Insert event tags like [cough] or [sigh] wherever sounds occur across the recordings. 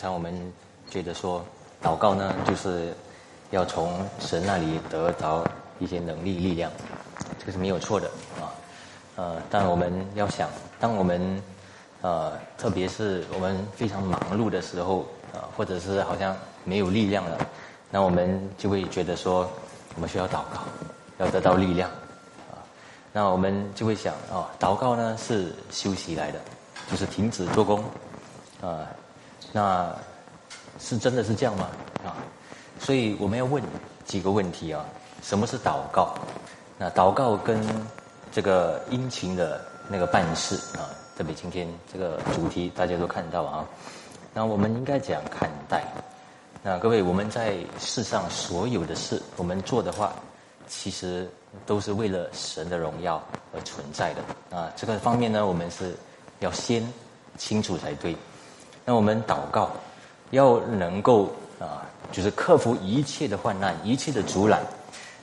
常我们觉得说，祷告呢，就是要从神那里得到一些能力、力量，这个是没有错的啊。呃，但我们要想，当我们呃，特别是我们非常忙碌的时候啊，或者是好像没有力量了，那我们就会觉得说，我们需要祷告，要得到力量啊。那我们就会想啊，祷告呢是休息来的，就是停止做工啊。那是真的是这样吗？啊，所以我们要问几个问题啊。什么是祷告？那祷告跟这个殷勤的那个办事啊，特别今天这个主题大家都看到啊。那我们应该怎样看待？那各位，我们在世上所有的事，我们做的话，其实都是为了神的荣耀而存在的啊。这个方面呢，我们是要先清楚才对。那我们祷告，要能够啊，就是克服一切的患难，一切的阻拦，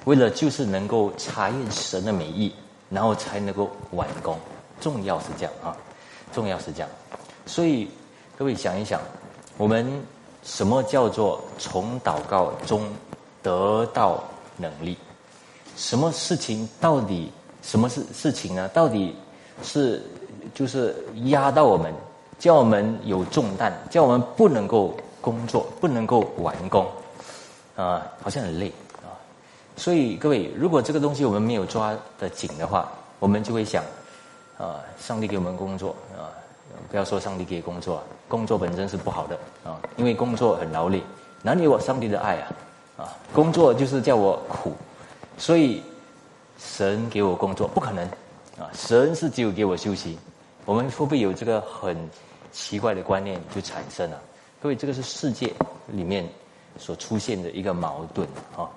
为了就是能够查验神的美意，然后才能够完工。重要是这样啊，重要是这样。所以各位想一想，我们什么叫做从祷告中得到能力？什么事情到底什么事事情呢？到底是就是压到我们？叫我们有重担，叫我们不能够工作，不能够完工，啊，好像很累啊。所以各位，如果这个东西我们没有抓得紧的话，我们就会想，啊，上帝给我们工作啊，不要说上帝给工作，工作本身是不好的啊，因为工作很劳累，哪里有上帝的爱啊？啊，工作就是叫我苦，所以神给我工作不可能啊，神是只有给我休息。我们会不会有这个很？奇怪的观念就产生了，各位，这个是世界里面所出现的一个矛盾啊。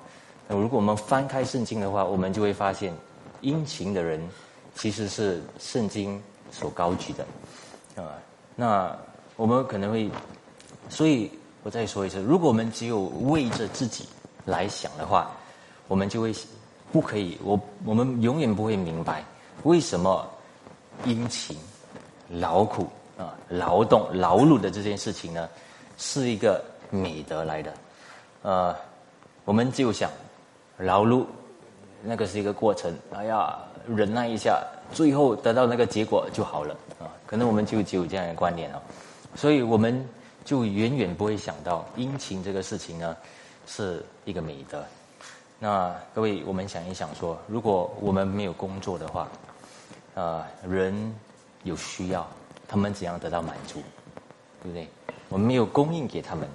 那如果我们翻开圣经的话，我们就会发现，殷勤的人其实是圣经所高举的啊。那我们可能会，所以我再说一次，如果我们只有为着自己来想的话，我们就会不可以，我我们永远不会明白为什么殷勤劳苦。啊，劳动劳碌的这件事情呢，是一个美德来的。呃，我们就想劳碌，那个是一个过程。哎呀，忍耐一下，最后得到那个结果就好了啊。可能我们就只有这样的观念哦，所以我们就远远不会想到殷勤这个事情呢，是一个美德。那各位，我们想一想说，如果我们没有工作的话，啊，人有需要。他们怎样得到满足，对不对？我们没有供应给他们，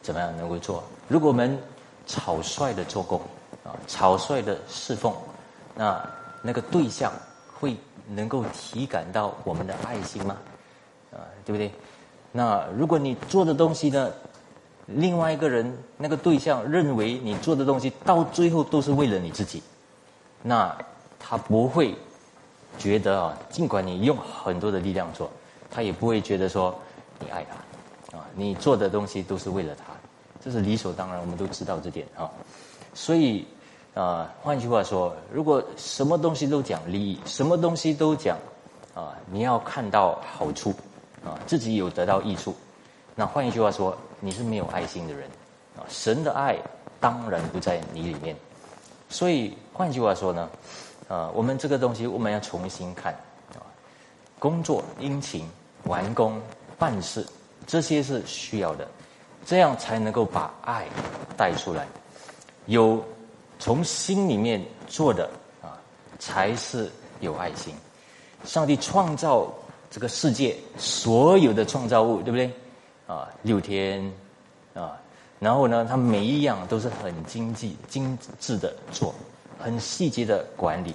怎么样能够做？如果我们草率的做工啊，草率的侍奉，那那个对象会能够体感到我们的爱心吗？啊，对不对？那如果你做的东西呢，另外一个人那个对象认为你做的东西到最后都是为了你自己，那他不会觉得啊，尽管你用很多的力量做。他也不会觉得说你爱他，啊，你做的东西都是为了他，这是理所当然，我们都知道这点啊。所以啊，换句话说，如果什么东西都讲利益，什么东西都讲啊，你要看到好处啊，自己有得到益处，那换一句话说，你是没有爱心的人啊。神的爱当然不在你里面。所以换句话说呢，啊，我们这个东西我们要重新看啊，工作殷勤。完工办事，这些是需要的，这样才能够把爱带出来。有从心里面做的啊，才是有爱心。上帝创造这个世界所有的创造物，对不对？啊，六天啊，然后呢，他每一样都是很精细、精致的做，很细节的管理。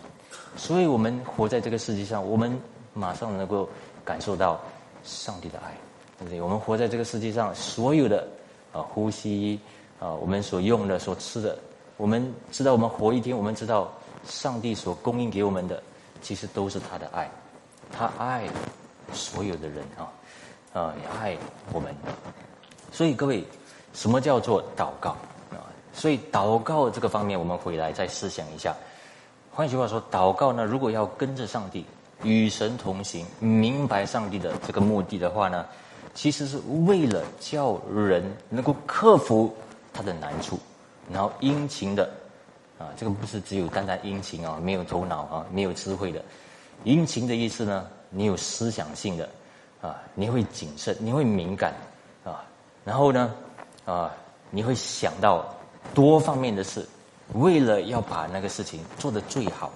所以我们活在这个世界上，我们马上能够感受到。上帝的爱，对不对？我们活在这个世界上，所有的啊呼吸啊，我们所用的、所吃的，我们知道，我们活一天，我们知道上帝所供应给我们的，其实都是他的爱，他爱所有的人啊，啊也爱我们。所以各位，什么叫做祷告啊？所以祷告这个方面，我们回来再思想一下。换句话说，祷告呢，如果要跟着上帝。与神同行，明白上帝的这个目的的话呢，其实是为了叫人能够克服他的难处，然后殷勤的，啊，这个不是只有单单殷勤啊，没有头脑啊，没有智慧的，殷勤的意思呢，你有思想性的，啊，你会谨慎，你会敏感，啊，然后呢，啊，你会想到多方面的事，为了要把那个事情做得最好，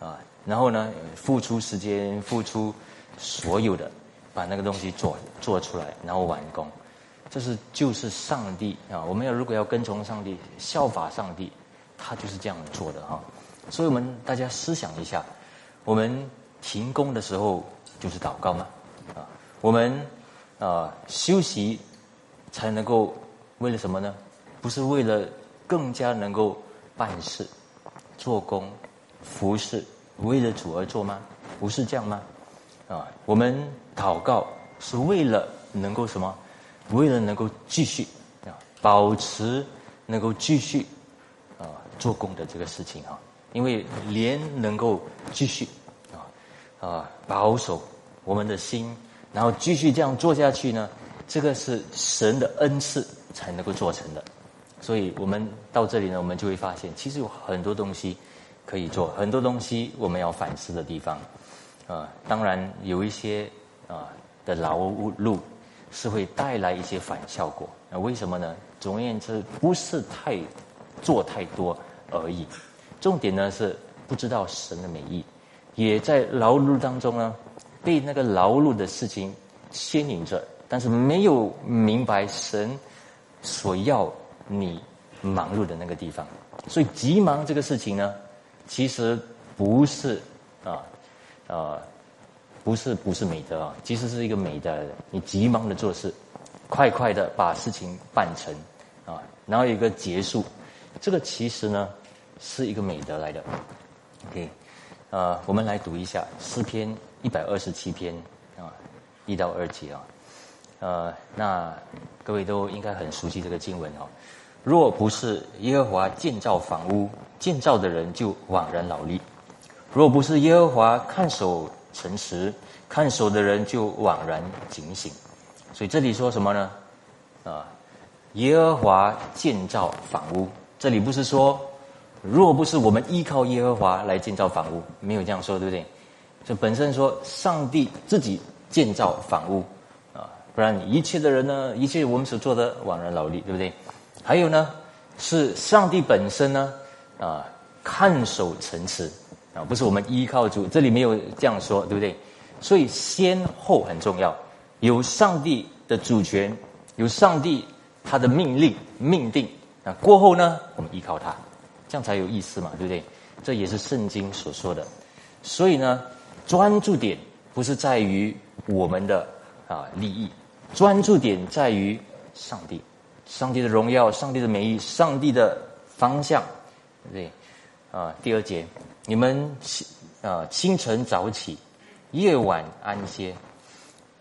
啊，然后呢，付出时间，付出所有的。把那个东西做做出来，然后完工，这是就是上帝啊！我们要如果要跟从上帝，效法上帝，他就是这样做的哈。所以我们大家思想一下，我们停工的时候就是祷告吗？啊，我们啊休息才能够为了什么呢？不是为了更加能够办事、做工、服侍，为了主而做吗？不是这样吗？啊，我们祷告是为了能够什么？为了能够继续啊，保持能够继续啊做工的这个事情啊。因为连能够继续啊啊保守我们的心，然后继续这样做下去呢，这个是神的恩赐才能够做成的。所以我们到这里呢，我们就会发现，其实有很多东西可以做，很多东西我们要反思的地方。啊，当然有一些啊的劳碌是会带来一些反效果。那为什么呢？总而言之，不是太做太多而已。重点呢是不知道神的美意，也在劳碌当中呢被那个劳碌的事情牵引着，但是没有明白神所要你忙碌的那个地方。所以急忙这个事情呢，其实不是啊。啊，不是不是美德啊，其实是一个美德。你急忙的做事，快快的把事情办成啊，然后有一个结束，这个其实呢是一个美德来的。OK，呃，我们来读一下诗篇一百二十七篇啊，一到二节啊，呃，那各位都应该很熟悉这个经文哦。若不是耶和华建造房屋，建造的人就枉然劳力。若不是耶和华看守城池，看守的人就枉然警醒。所以这里说什么呢？啊，耶和华建造房屋，这里不是说，若不是我们依靠耶和华来建造房屋，没有这样说，对不对？这本身说上帝自己建造房屋啊，不然一切的人呢，一切我们所做的枉然劳力，对不对？还有呢，是上帝本身呢啊，看守城池。啊，不是我们依靠主，这里没有这样说，对不对？所以先后很重要，有上帝的主权，有上帝他的命令命定啊。过后呢，我们依靠他，这样才有意思嘛，对不对？这也是圣经所说的。所以呢，专注点不是在于我们的啊利益，专注点在于上帝，上帝的荣耀，上帝的美意，上帝的方向，对？啊，第二节。你们清啊清晨早起，夜晚安歇，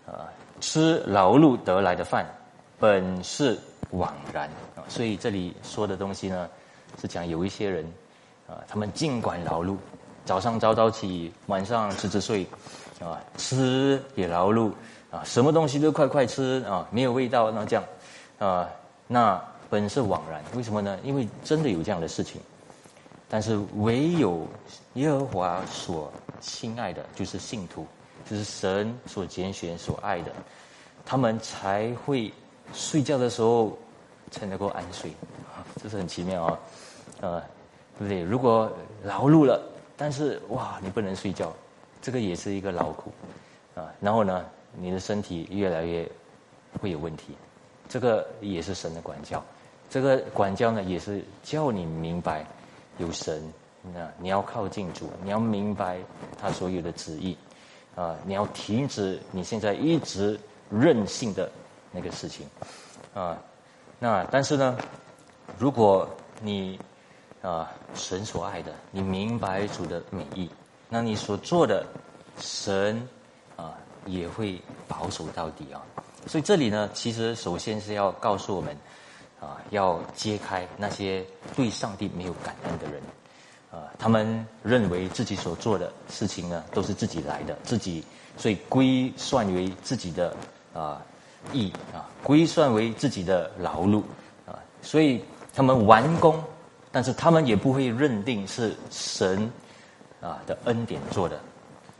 啊吃劳碌得来的饭，本是枉然啊。所以这里说的东西呢，是讲有一些人啊，他们尽管劳碌，早上早早起，晚上迟迟睡，啊吃也劳碌啊，什么东西都快快吃啊，没有味道那这样啊，那本是枉然。为什么呢？因为真的有这样的事情。但是唯有耶和华所亲爱的，就是信徒，就是神所拣选、所爱的，他们才会睡觉的时候才能够安睡，这是很奇妙啊，呃，对不对？如果劳碌了，但是哇，你不能睡觉，这个也是一个劳苦啊。然后呢，你的身体越来越会有问题，这个也是神的管教。这个管教呢，也是叫你明白。有神，那你要靠近主，你要明白他所有的旨意，啊，你要停止你现在一直任性的那个事情，啊，那但是呢，如果你啊神所爱的，你明白主的美意，那你所做的神啊也会保守到底啊。所以这里呢，其实首先是要告诉我们。啊，要揭开那些对上帝没有感恩的人，啊，他们认为自己所做的事情呢，都是自己来的，自己所以归算为自己的啊义啊，归算为自己的劳碌啊，所以他们完工，但是他们也不会认定是神啊的恩典做的。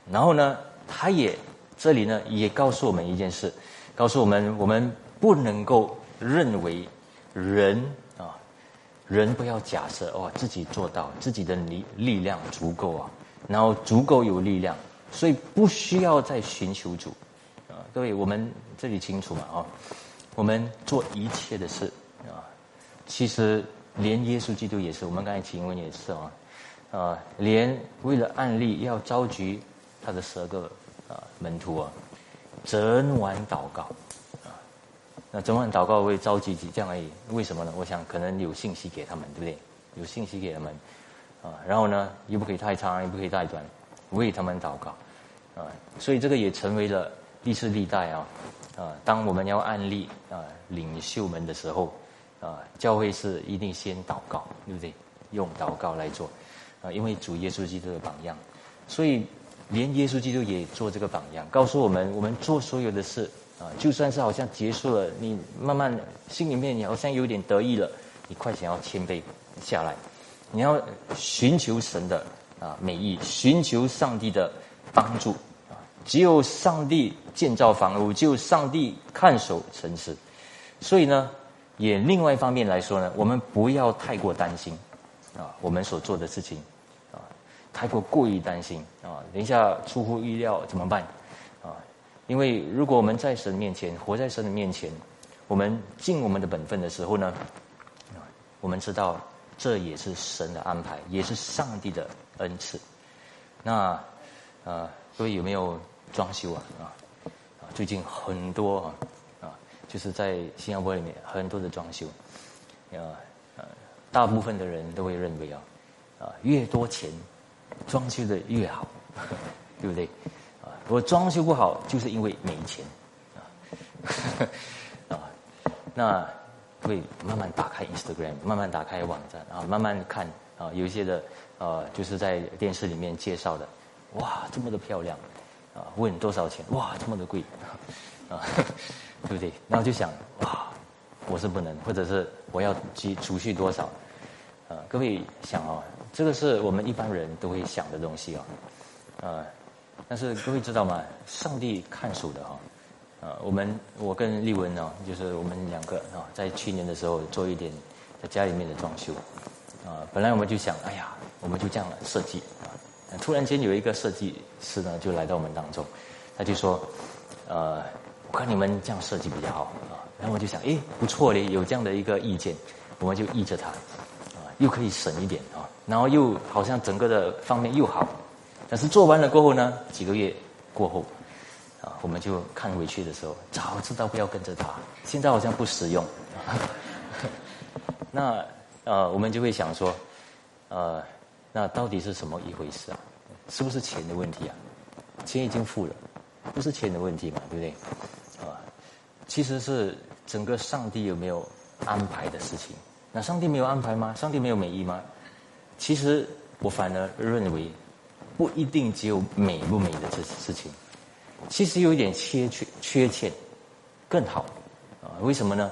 然后呢，他也这里呢也告诉我们一件事，告诉我们我们不能够认为人啊，人不要假设哦自己做到自己的力力量足够啊，然后足够有力量，所以不需要再寻求主啊。各位，我们这里清楚嘛啊？我们做一切的事啊，其实连耶稣基督也是，我们刚才提问也是啊啊，连为了案例要召集。他的十二个啊门徒啊，整晚祷告啊，那整晚祷告会召集这样而已。为什么呢？我想可能有信息给他们，对不对？有信息给他们啊，然后呢，又不可以太长，又不可以太短，为他们祷告啊。所以这个也成为了历世历代啊啊，当我们要案例啊领袖们的时候啊，教会是一定先祷告，对不对？用祷告来做啊，因为主耶稣基督的榜样，所以。连耶稣基督也做这个榜样，告诉我们：我们做所有的事啊，就算是好像结束了，你慢慢心里面你好像有点得意了，你快想要谦卑下来，你要寻求神的啊美意，寻求上帝的帮助啊。只有上帝建造房屋，只有上帝看守城市。所以呢，也另外一方面来说呢，我们不要太过担心啊，我们所做的事情。太过过于担心啊！等一下出乎意料怎么办？啊，因为如果我们在神面前活在神的面前，我们尽我们的本分的时候呢，啊，我们知道这也是神的安排，也是上帝的恩赐。那啊，各位有没有装修啊？啊，啊，最近很多啊，啊，就是在新加坡里面很多的装修，啊，呃，大部分的人都会认为啊，啊，越多钱。装修的越好，[laughs] 对不对？啊，我装修不好，就是因为没钱，啊，[laughs] 啊，那会慢慢打开 Instagram，慢慢打开网站啊，慢慢看啊，有一些的呃，就是在电视里面介绍的，哇，这么的漂亮，啊，问多少钱？哇，这么的贵，[laughs] 啊，对不对？然后就想，哇，我是不能，或者是我要积储蓄多少？啊，各位想啊。这个是我们一般人都会想的东西啊，呃，但是各位知道吗？上帝看守的哈，呃，我们我跟丽文呢，就是我们两个啊，在去年的时候做一点在家里面的装修，啊，本来我们就想，哎呀，我们就这样设计啊，突然间有一个设计师呢就来到我们当中，他就说，呃，我看你们这样设计比较好啊，然后我就想，哎，不错嘞，有这样的一个意见，我们就依着他，又可以省一点啊。然后又好像整个的方面又好，但是做完了过后呢，几个月过后，啊，我们就看回去的时候，早知道不要跟着他，现在好像不实用。[laughs] 那呃，我们就会想说，呃，那到底是什么一回事啊？是不是钱的问题啊？钱已经付了，不是钱的问题嘛，对不对？啊，其实是整个上帝有没有安排的事情？那上帝没有安排吗？上帝没有美意吗？其实我反而认为，不一定只有美不美的这事情，其实有一点缺缺缺欠更好啊？为什么呢？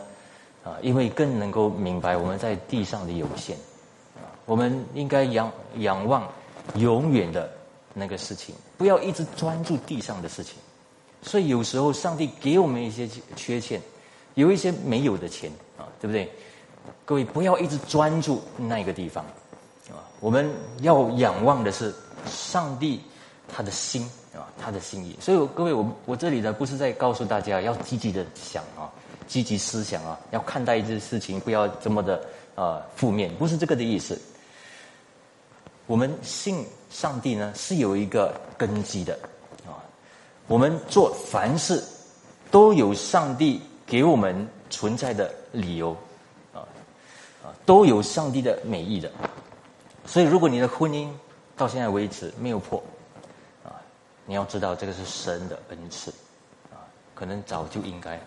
啊，因为更能够明白我们在地上的有限啊，我们应该仰仰望永远的那个事情，不要一直专注地上的事情。所以有时候上帝给我们一些缺欠，有一些没有的钱啊，对不对？各位不要一直专注那个地方。啊我们要仰望的是上帝他的心啊，他的心意。所以各位，我我这里呢，不是在告诉大家要积极的想啊，积极思想啊，要看待一件事情不要这么的啊负面，不是这个的意思。我们信上帝呢，是有一个根基的啊。我们做凡事都有上帝给我们存在的理由啊，都有上帝的美意的。所以，如果你的婚姻到现在为止没有破，啊，你要知道这个是神的恩赐，啊，可能早就应该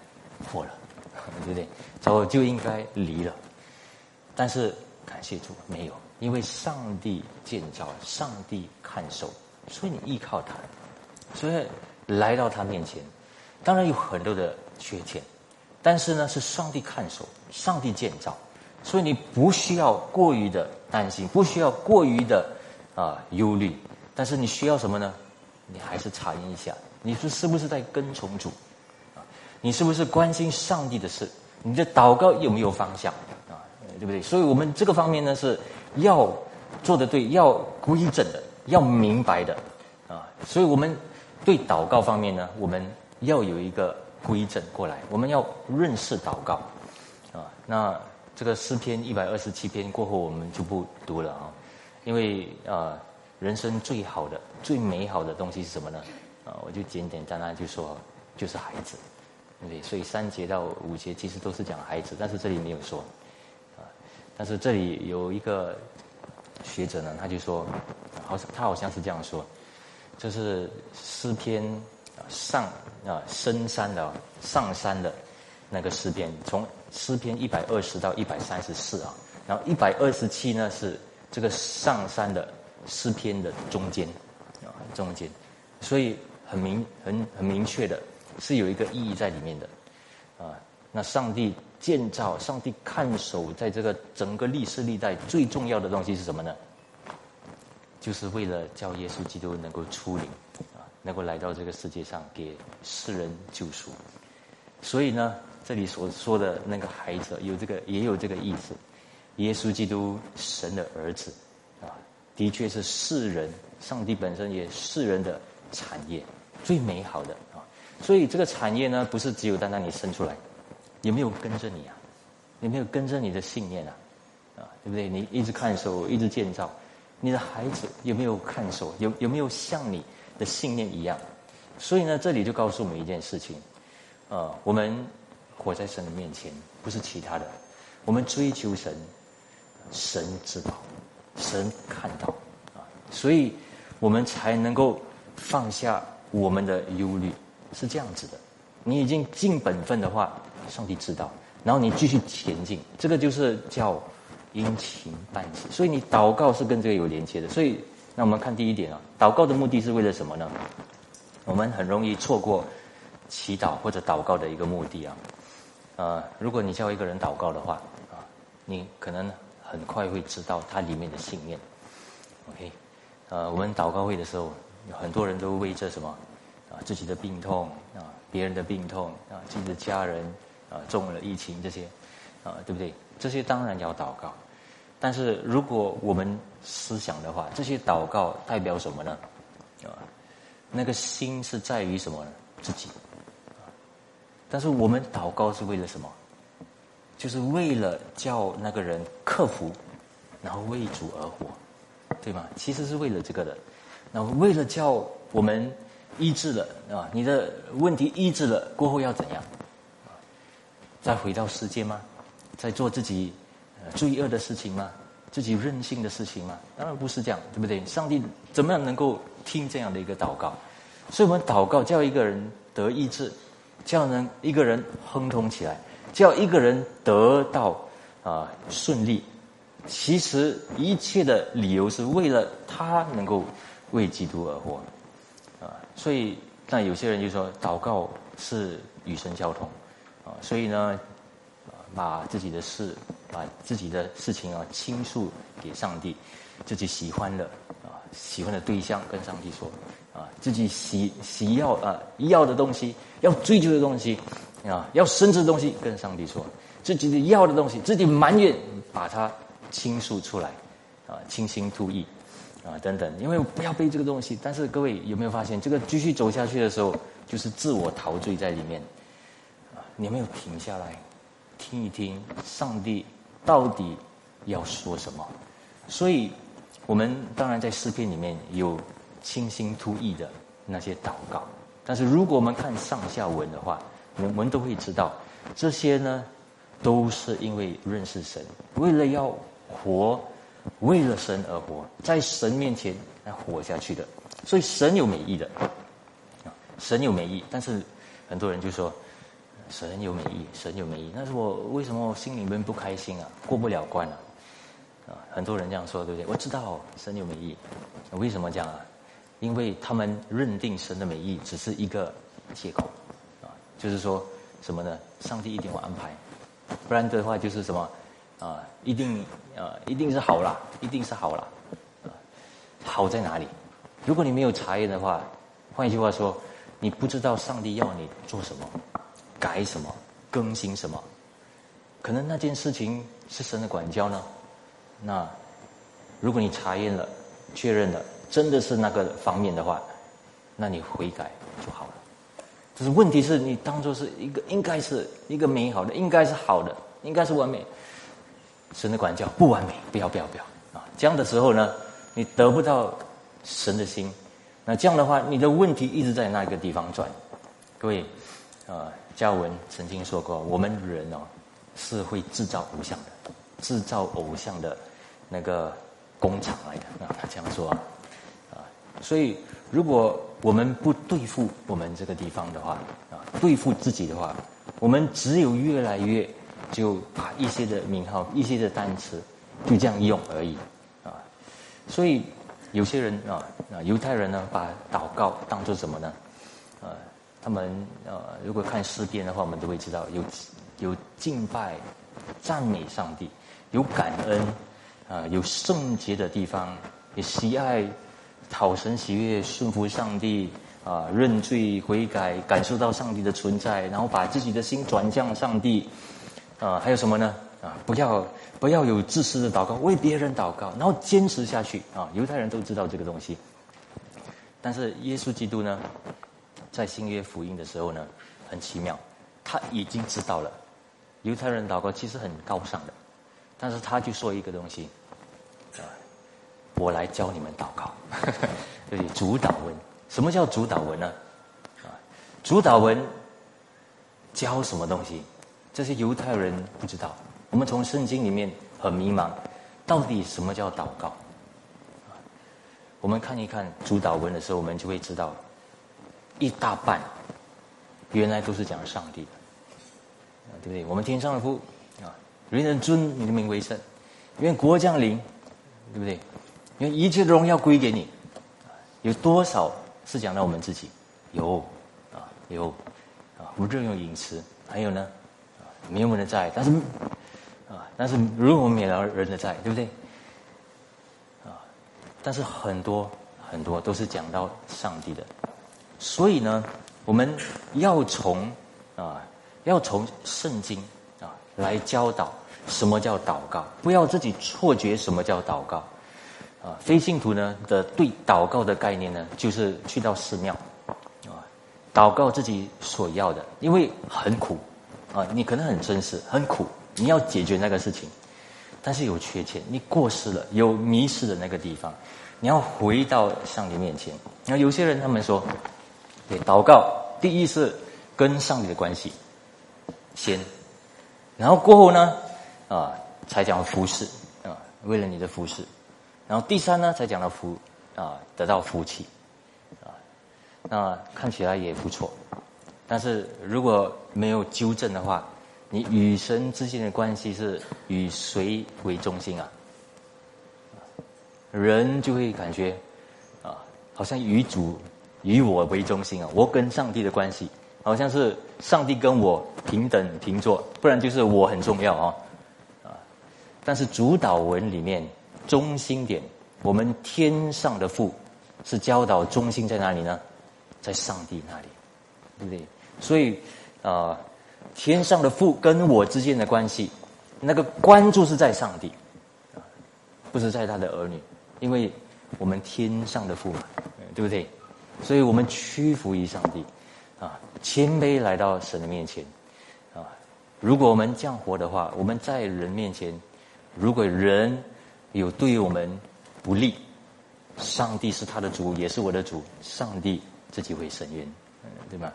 破了，[laughs] 对不对？早就应该离了。但是感谢主，没有，因为上帝建造，上帝看守，所以你依靠他，所以来到他面前，当然有很多的缺陷但是呢，是上帝看守，上帝建造，所以你不需要过于的担心，不需要过于的啊忧虑。但是你需要什么呢？你还是查验一下，你是是不是在跟从主啊？你是不是关心上帝的事？你的祷告有没有方向啊？对不对？所以我们这个方面呢，是要做的对，要规整的，要明白的啊。所以我们对祷告方面呢，我们要有一个。规整过来，我们要认识祷告啊。那这个诗篇一百二十七篇过后，我们就不读了啊，因为啊，人生最好的、最美好的东西是什么呢？啊，我就简简单单就说，就是孩子，对？所以三节到五节其实都是讲孩子，但是这里没有说啊。但是这里有一个学者呢，他就说，好像他好像是这样说，就是诗篇。上啊，深山的上山的那个诗篇，从诗篇一百二十到一百三十四啊，然后一百二十七呢是这个上山的诗篇的中间啊，中间，所以很明很很明确的是有一个意义在里面的啊。那上帝建造、上帝看守，在这个整个历史历代最重要的东西是什么呢？就是为了叫耶稣基督能够出灵啊。能够来到这个世界上给世人救赎，所以呢，这里所说的那个孩子有这个也有这个意思，耶稣基督神的儿子啊，的确是世人，上帝本身也世人的产业最美好的啊，所以这个产业呢，不是只有单单你生出来，有没有跟着你啊？有没有跟着你的信念啊？啊，对不对？你一直看守，一直建造，你的孩子有没有看守？有有没有像你？的信念一样，所以呢，这里就告诉我们一件事情，呃，我们活在神的面前，不是其他的，我们追求神，神知道，神看到，啊，所以我们才能够放下我们的忧虑，是这样子的。你已经尽本分的话，上帝知道，然后你继续前进，这个就是叫殷勤办事。所以你祷告是跟这个有连接的，所以。那我们看第一点啊，祷告的目的是为了什么呢？我们很容易错过祈祷或者祷告的一个目的啊。呃，如果你叫一个人祷告的话啊，你可能很快会知道他里面的信念。OK，呃，我们祷告会的时候，很多人都为这什么啊自己的病痛啊，别人的病痛啊，自己的家人啊中了疫情这些啊，对不对？这些当然要祷告。但是如果我们思想的话，这些祷告代表什么呢？啊，那个心是在于什么呢？自己。但是我们祷告是为了什么？就是为了叫那个人克服，然后为主而活，对吗？其实是为了这个的。那为了叫我们医治了啊，你的问题医治了过后要怎样？再回到世界吗？再做自己？罪恶的事情吗？自己任性的事情吗？当然不是这样，对不对？上帝怎么样能够听这样的一个祷告？所以我们祷告叫一个人得医治，叫人一个人亨通起来，叫一个人得到啊顺利。其实一切的理由是为了他能够为基督而活啊。所以那有些人就说祷告是与神交通啊，所以呢。把自己的事，把自己的事情啊倾诉给上帝，自己喜欢的啊喜欢的对象跟上帝说，啊自己喜喜要啊要的东西，要追求的东西，啊要升职的东西跟上帝说，自己的要的东西，自己埋怨把它倾诉出来，啊倾心吐意，啊等等，因为不要背这个东西。但是各位有没有发现，这个继续走下去的时候，就是自我陶醉在里面，啊你有没有停下来？听一听上帝到底要说什么，所以我们当然在诗篇里面有清新突意的那些祷告，但是如果我们看上下文的话，我们都会知道这些呢都是因为认识神，为了要活，为了神而活，在神面前来活下去的，所以神有美意的，神有美意，但是很多人就说。神有美意，神有美意，但是我为什么我心里面不开心啊？过不了关啊？啊，很多人这样说，对不对？我知道神有美意，为什么这样啊？因为他们认定神的美意只是一个借口，啊，就是说什么呢？上帝一定会安排，不然的话就是什么啊？一定啊，一定是好啦，一定是好啦。好在哪里？如果你没有查验的话，换一句话说，你不知道上帝要你做什么，改什么，更新什么，可能那件事情是神的管教呢。那如果你查验了、确认了，真的是那个方面的话，那你悔改就好了。只是问题是你当做是一个应该是一个美好的，应该是好的，应该是完美。神的管教不完美，不要不要不要啊！这样的时候呢，你得不到神的心，那这样的话，你的问题一直在那个地方转。各位啊，嘉文曾经说过，我们人哦是会制造偶像的，制造偶像的那个工厂来的啊。他这样说，啊，所以如果我们不对付我们这个地方的话啊，对付自己的话，我们只有越来越。就把一些的名号、一些的单词就这样用而已，啊，所以有些人啊，啊，犹太人呢，把祷告当做什么呢？呃，他们呃，如果看诗篇的话，我们都会知道有有敬拜、赞美上帝，有感恩，啊，有圣洁的地方，有喜爱、讨神喜悦、顺服上帝，啊，认罪悔改，感受到上帝的存在，然后把自己的心转向上帝。啊，还有什么呢？啊，不要不要有自私的祷告，为别人祷告，然后坚持下去啊！犹太人都知道这个东西，但是耶稣基督呢，在新约福音的时候呢，很奇妙，他已经知道了犹太人祷告其实很高尚的，但是他就说一个东西，我来教你们祷告，[laughs] 对，主导文，什么叫主导文呢？啊，主导文教什么东西？这些犹太人不知道，我们从圣经里面很迷茫，到底什么叫祷告？我们看一看主导文的时候，我们就会知道，一大半原来都是讲上帝的，对不对？我们天上的父啊，人人尊你的名为圣，愿国降临，对不对？因为一切荣耀归给你。有多少是讲到我们自己？有啊，有啊，我们任用饮食，还有呢？没有我们的债，但是啊，但是如果我们免了人的债，对不对？啊，但是很多很多都是讲到上帝的，所以呢，我们要从啊，要从圣经啊来教导什么叫祷告，不要自己错觉什么叫祷告。啊，非信徒呢的对祷告的概念呢，就是去到寺庙啊，祷告自己所要的，因为很苦。啊，你可能很真实，很苦，你要解决那个事情，但是有缺欠，你过失了，有迷失的那个地方，你要回到上帝面前。那有些人他们说，对，祷告第一是跟上帝的关系先，然后过后呢，啊，才讲服侍啊，为了你的服侍，然后第三呢，才讲到福啊，得到福气啊，那看起来也不错。但是如果没有纠正的话，你与神之间的关系是以谁为中心啊？人就会感觉啊，好像以主以我为中心啊，我跟上帝的关系好像是上帝跟我平等平坐，不然就是我很重要啊啊！但是主导文里面中心点，我们天上的父是教导中心在哪里呢？在上帝那里，对不对？所以，啊，天上的父跟我之间的关系，那个关注是在上帝，不是在他的儿女，因为我们天上的父嘛，对不对？所以我们屈服于上帝，啊，谦卑来到神的面前，啊，如果我们这样活的话，我们在人面前，如果人有对我们不利，上帝是他的主，也是我的主，上帝自己会伸冤，对吗？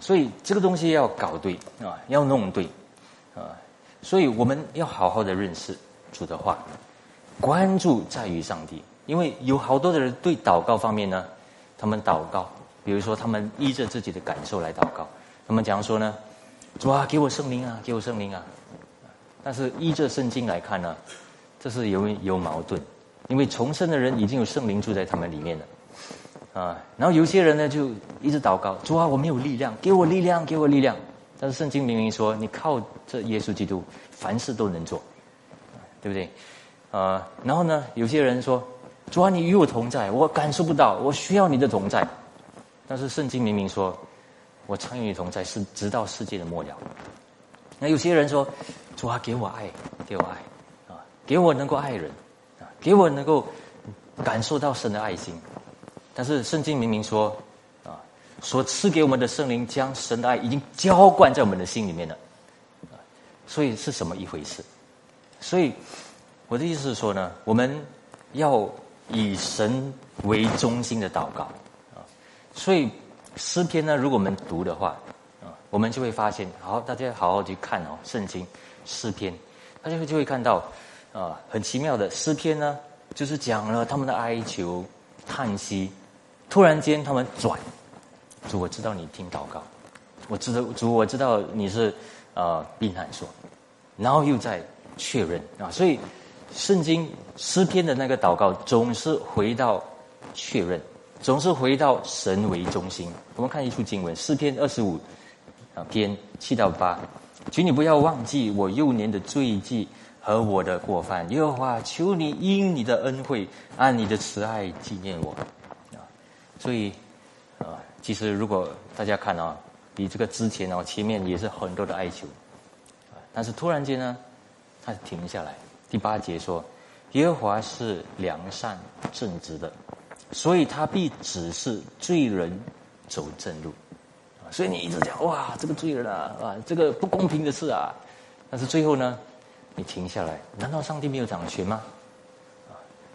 所以这个东西要搞对啊，要弄对啊，所以我们要好好的认识主的话，关注在于上帝，因为有好多的人对祷告方面呢，他们祷告，比如说他们依着自己的感受来祷告，他们讲说呢，主啊，给我圣灵啊，给我圣灵啊，但是依着圣经来看呢，这是有有矛盾，因为重生的人已经有圣灵住在他们里面了。啊，然后有些人呢就一直祷告，主啊，我没有力量，给我力量，给我力量。但是圣经明明说，你靠这耶稣基督，凡事都能做，对不对？啊，然后呢，有些人说，主啊，你与我同在，我感受不到，我需要你的同在。但是圣经明明说，我常与你同在，是直到世界的末了。那有些人说，主啊，给我爱，给我爱，给我能够爱人，啊，给我能够感受到神的爱心。但是圣经明明说啊。所赐给我们的圣灵，将神的爱已经浇灌在我们的心里面了，所以是什么一回事？所以我的意思是说呢，我们要以神为中心的祷告啊。所以诗篇呢，如果我们读的话啊，我们就会发现，好，大家好好去看哦，圣经诗篇，大家就会看到啊，很奇妙的诗篇呢，就是讲了他们的哀求、叹息，突然间他们转。主，我知道你听祷告，我知道主，我知道你是呃避难所，然后又在确认啊，所以圣经诗篇的那个祷告总是回到确认，总是回到神为中心。我们看一处经文，诗篇二十五啊篇七到八，请你不要忘记我幼年的罪迹和我的过犯，耶和华求你因你的恩惠按你的慈爱纪念我啊，所以啊。其实，如果大家看啊，比这个之前哦，前面也是很多的哀求，但是突然间呢，他停下来。第八节说：“耶和华是良善正直的，所以他必指示罪人走正路。”所以你一直讲哇，这个罪人啊，啊，这个不公平的事啊，但是最后呢，你停下来，难道上帝没有掌权吗？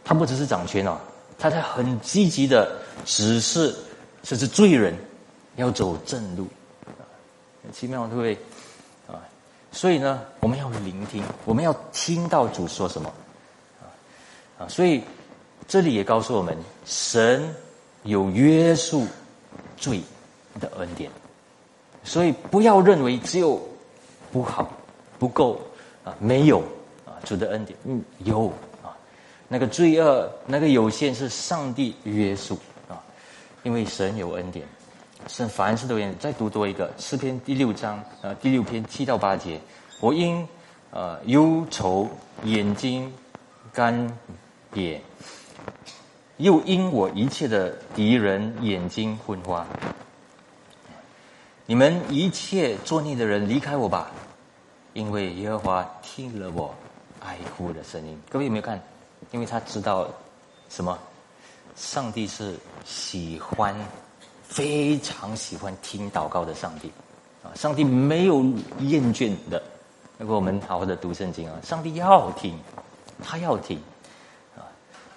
他不只是掌权哦，他在很积极的指示。甚至罪人要走正路，很奇妙，对不对？啊，所以呢，我们要聆听，我们要听到主说什么，啊啊，所以这里也告诉我们，神有约束罪的恩典，所以不要认为只有不好、不够啊，没有啊，主的恩典，嗯，有啊，那个罪恶，那个有限是上帝约束啊。因为神有恩典，神凡事都愿再读多一个诗篇第六章啊第六篇七到八节，我因呃忧愁眼睛干瘪，又因我一切的敌人眼睛昏花。你们一切作孽的人离开我吧，因为耶和华听了我哀呼的声音。各位有没有看？因为他知道什么？上帝是喜欢，非常喜欢听祷告的上帝，啊，上帝没有厌倦的。如果我们好好的读圣经啊，上帝要听，他要听，啊，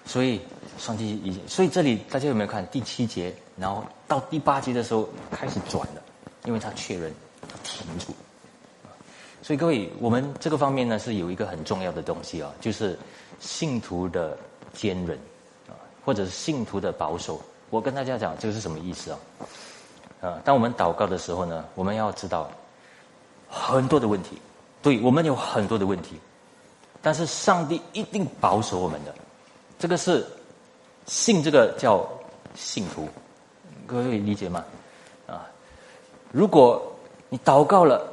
所以上帝已，所以这里大家有没有看第七节，然后到第八节的时候开始转了，因为他确认他停住，所以各位，我们这个方面呢是有一个很重要的东西啊，就是信徒的坚韧啊。或者是信徒的保守，我跟大家讲这个是什么意思啊？啊，当我们祷告的时候呢，我们要知道很多的问题，对我们有很多的问题，但是上帝一定保守我们的，这个是信这个叫信徒，各位理解吗？啊，如果你祷告了，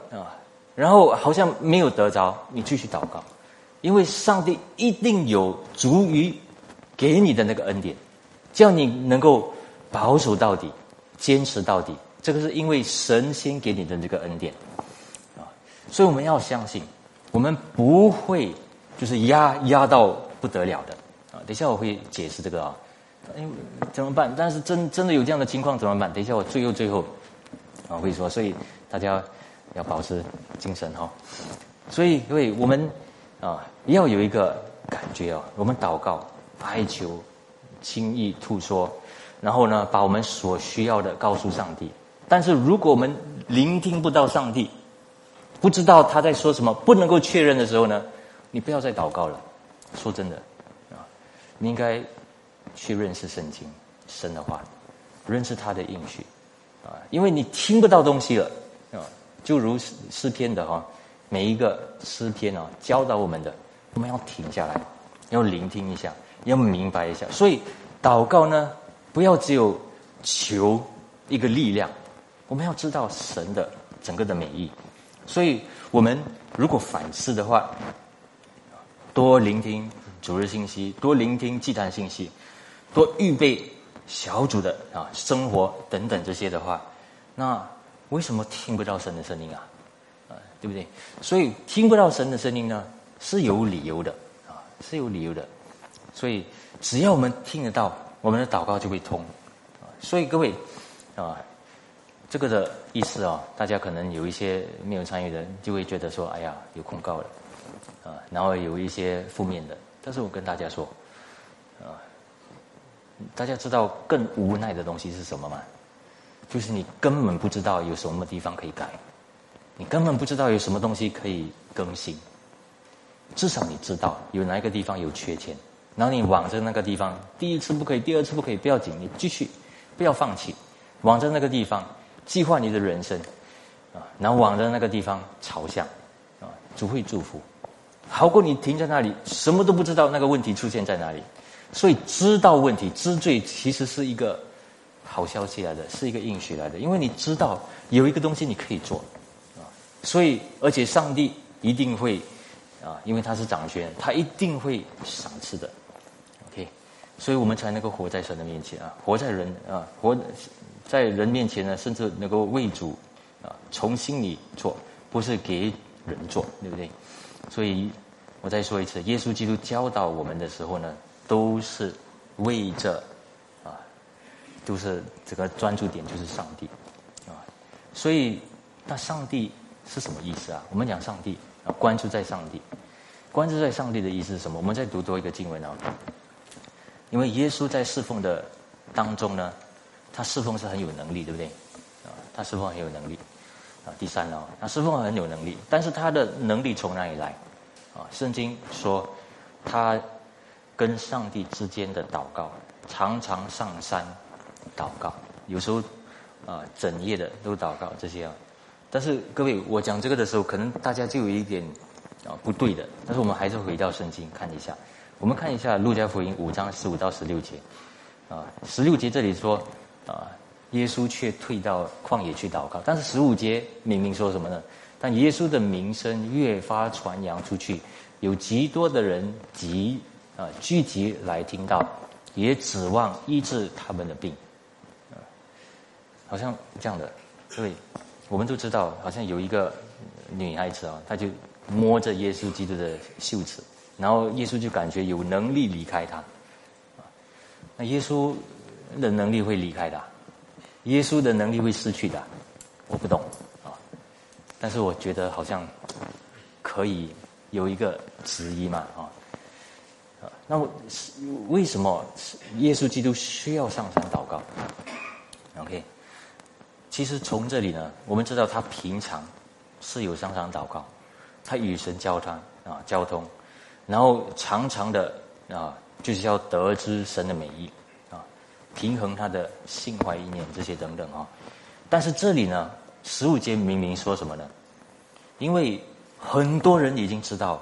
然后好像没有得着，你继续祷告，因为上帝一定有足于。给你的那个恩典，叫你能够保守到底，坚持到底。这个是因为神先给你的这个恩典啊，所以我们要相信，我们不会就是压压到不得了的啊。等一下我会解释这个啊，哎，怎么办？但是真真的有这样的情况怎么办？等一下我最后最后啊会说，所以大家要保持精神哈。所以因为我们啊要有一个感觉啊，我们祷告。哀求，轻易吐说，然后呢，把我们所需要的告诉上帝。但是如果我们聆听不到上帝，不知道他在说什么，不能够确认的时候呢，你不要再祷告了。说真的，啊，你应该去认识圣经，神的话，认识他的应许，啊，因为你听不到东西了，就如诗诗篇的哈，每一个诗篇啊，教导我们的，我们要停下来，要聆听一下。要明白一下，所以祷告呢，不要只有求一个力量，我们要知道神的整个的美意。所以，我们如果反思的话，多聆听主日信息，多聆听祭坛信息，多预备小组的啊生活等等这些的话，那为什么听不到神的声音啊？啊，对不对？所以听不到神的声音呢，是有理由的啊，是有理由的。所以，只要我们听得到，我们的祷告就会通。所以各位，啊，这个的意思啊，大家可能有一些没有参与的人就会觉得说，哎呀，有控告了，啊，然后有一些负面的。但是我跟大家说，啊，大家知道更无奈的东西是什么吗？就是你根本不知道有什么地方可以改，你根本不知道有什么东西可以更新。至少你知道有哪一个地方有缺陷，然后你往着那个地方，第一次不可以，第二次不可以，不要紧，你继续。不要放弃，往着那个地方计划你的人生，啊，然后往着那个地方朝向，啊，主会祝福，好过你停在那里什么都不知道那个问题出现在哪里。所以知道问题知罪其实是一个好消息来的，是一个应许来的，因为你知道有一个东西你可以做，啊，所以而且上帝一定会，啊，因为他是掌权，他一定会赏赐的，OK，。所以我们才能够活在神的面前啊，活在人啊，活在人面前呢，甚至能够为主啊，从心里做，不是给人做，对不对？所以我再说一次，耶稣基督教导我们的时候呢，都是为着，就是这个专注点就是上帝啊。所以那上帝是什么意思啊？我们讲上帝啊，关注在上帝，关注在上帝的意思是什么？我们再读多一个经文啊。因为耶稣在侍奉的当中呢，他侍奉是很有能力，对不对？啊，他侍奉很有能力。啊，第三呢，他侍奉很有能力，但是他的能力从哪里来？啊，圣经说他跟上帝之间的祷告，常常上山祷告，有时候啊整夜的都祷告这些啊。但是各位，我讲这个的时候，可能大家就有一点啊不对的，但是我们还是回到圣经看一下。我们看一下《路加福音》五章十五到十六节，啊，十六节这里说，啊，耶稣却退到旷野去祷告。但是十五节明明说什么呢？但耶稣的名声越发传扬出去，有极多的人集啊聚集来听到，也指望医治他们的病，好像这样的。所以我们都知道，好像有一个女孩子啊，她就摸着耶稣基督的袖子。然后耶稣就感觉有能力离开他，那耶稣的能力会离开的，耶稣的能力会失去的，我不懂啊，但是我觉得好像可以有一个质疑嘛啊，那么为什么耶稣基督需要上山祷告？OK，其实从这里呢，我们知道他平常是有上山祷告，他与神交谈啊，交通。然后常常的啊，就是要得知神的美意啊，平衡他的心怀意念这些等等啊。但是这里呢，十五节明明说什么呢？因为很多人已经知道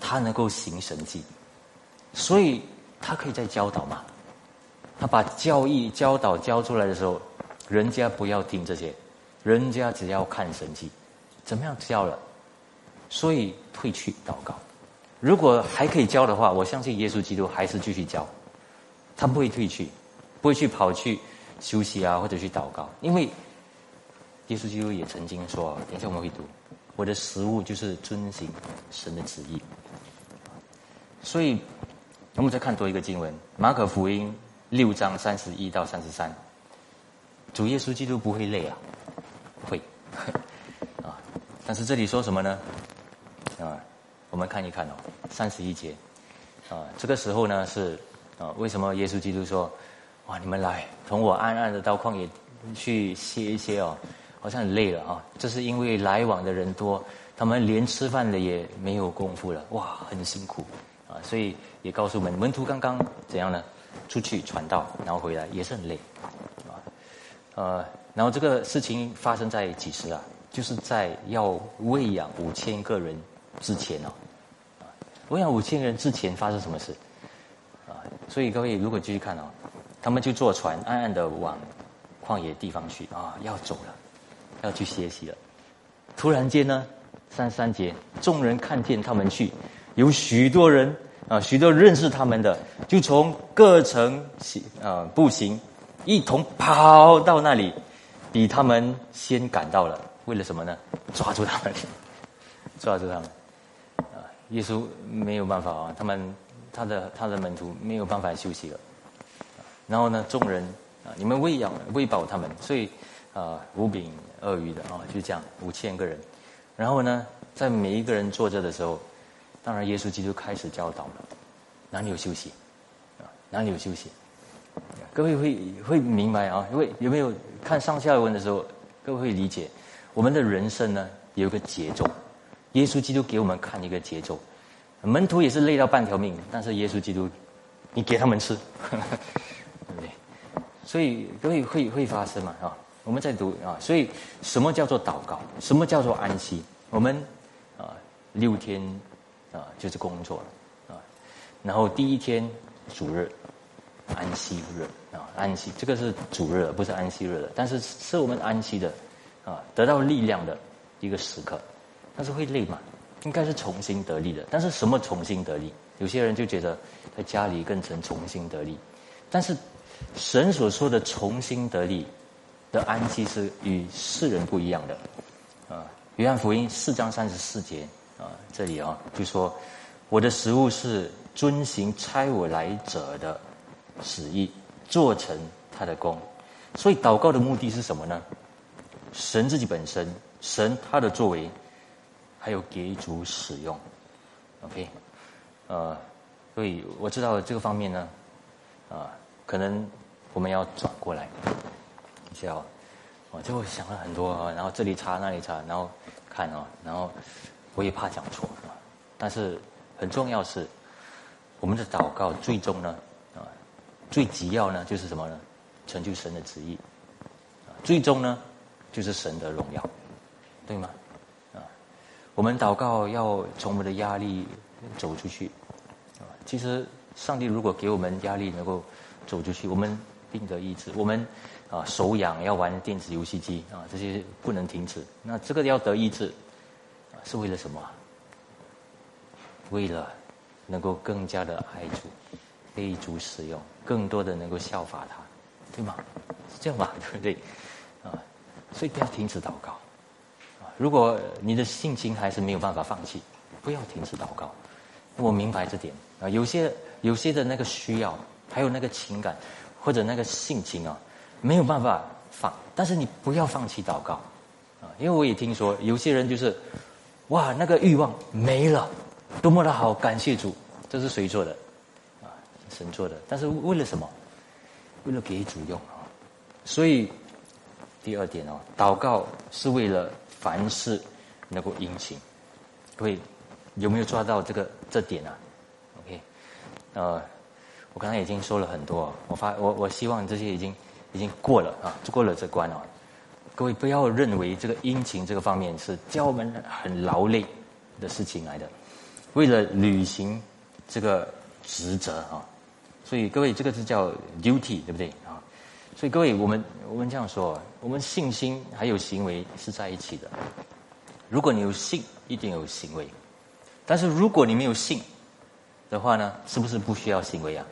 他能够行神迹，所以他可以在教导嘛。他把教义教导教出来的时候，人家不要听这些，人家只要看神迹，怎么样教了？所以退去祷告。如果还可以教的话，我相信耶稣基督还是继续教，他不会退去，不会去跑去休息啊，或者去祷告，因为耶稣基督也曾经说，等一下我们会读，我的食物就是遵行神的旨意。所以，我们再看多一个经文，马可福音六章三十一到三十三，主耶稣基督不会累啊，会 [laughs] 啊，但是这里说什么呢？啊？我们看一看哦，三十一节，啊，这个时候呢是啊，为什么耶稣基督说，哇，你们来，同我暗暗的到旷野去歇一歇哦，好像很累了啊。这是因为来往的人多，他们连吃饭的也没有功夫了，哇，很辛苦啊。所以也告诉我们，门徒刚刚怎样呢？出去传道，然后回来也是很累，呃，然后这个事情发生在几时啊？就是在要喂养五千个人。之前哦，啊，我想五千人之前发生什么事，啊，所以各位如果继续看哦，他们就坐船暗暗的往旷野地方去啊，要走了，要去学习了。突然间呢，三三节，众人看见他们去，有许多人啊，许多认识他们的，就从各城行啊步行，一同跑到那里，比他们先赶到了。为了什么呢？抓住他们，[laughs] 抓住他们。啊，耶稣没有办法啊，他们他的他的门徒没有办法休息了。然后呢，众人啊，你们喂养喂饱他们，所以啊，五饼二鱼的啊，就这样五千个人。然后呢，在每一个人坐着的时候，当然耶稣基督开始教导了，哪里有休息啊？哪里有休息？各位会会明白啊？因为有没有看上下文的时候，各位会理解？我们的人生呢，有一个节奏。耶稣基督给我们看一个节奏，门徒也是累到半条命，但是耶稣基督，你给他们吃，对不对？所以各位会会发生嘛？啊，我们在读啊，所以什么叫做祷告？什么叫做安息？我们啊，六天啊就是工作了啊，然后第一天主日，安息日啊，安息这个是主日，不是安息日的，但是是我们安息的。啊，得到力量的一个时刻，但是会累嘛？应该是重新得力的。但是什么重新得力？有些人就觉得在家里更成重新得力，但是神所说的重新得力的安息是与世人不一样的。啊，约翰福音四章三十四节啊，这里啊就说我的食物是遵行差我来者的旨意，做成他的功。所以祷告的目的是什么呢？神自己本身，神他的作为，还有给主使用，OK，呃，所以我知道这个方面呢，啊，可能我们要转过来，你知道，我就想了很多，然后这里查那里查，然后看哦，然后我也怕讲错，但是很重要是，我们的祷告最终呢，最急要呢就是什么呢？成就神的旨意，最终呢。就是神的荣耀，对吗？啊，我们祷告要从我们的压力走出去，啊，其实上帝如果给我们压力能够走出去，我们病得医治，我们啊手痒要玩电子游戏机啊，这些不能停止。那这个要得医治，是为了什么？为了能够更加的爱主，被主使用，更多的能够效法他，对吗？是这样吧？[laughs] 对不对？啊所以不要停止祷告，啊！如果你的性情还是没有办法放弃，不要停止祷告。我明白这点啊，有些有些的那个需要，还有那个情感或者那个性情啊，没有办法放。但是你不要放弃祷告，啊！因为我也听说有些人就是，哇，那个欲望没了，多么的好，感谢主，这是谁做的？神做的。但是为了什么？为了给主用啊！所以。第二点哦，祷告是为了凡事能够殷勤。各位有没有抓到这个这点啊？OK，呃，我刚才已经说了很多，我发我我希望这些已经已经过了啊，过了这关哦。各位不要认为这个殷勤这个方面是教我们很劳累的事情来的，为了履行这个职责啊，所以各位这个是叫 duty，对不对啊？所以各位，我们我们这样说，我们信心还有行为是在一起的。如果你有信，一定有行为；但是如果你没有信的话呢，是不是不需要行为啊？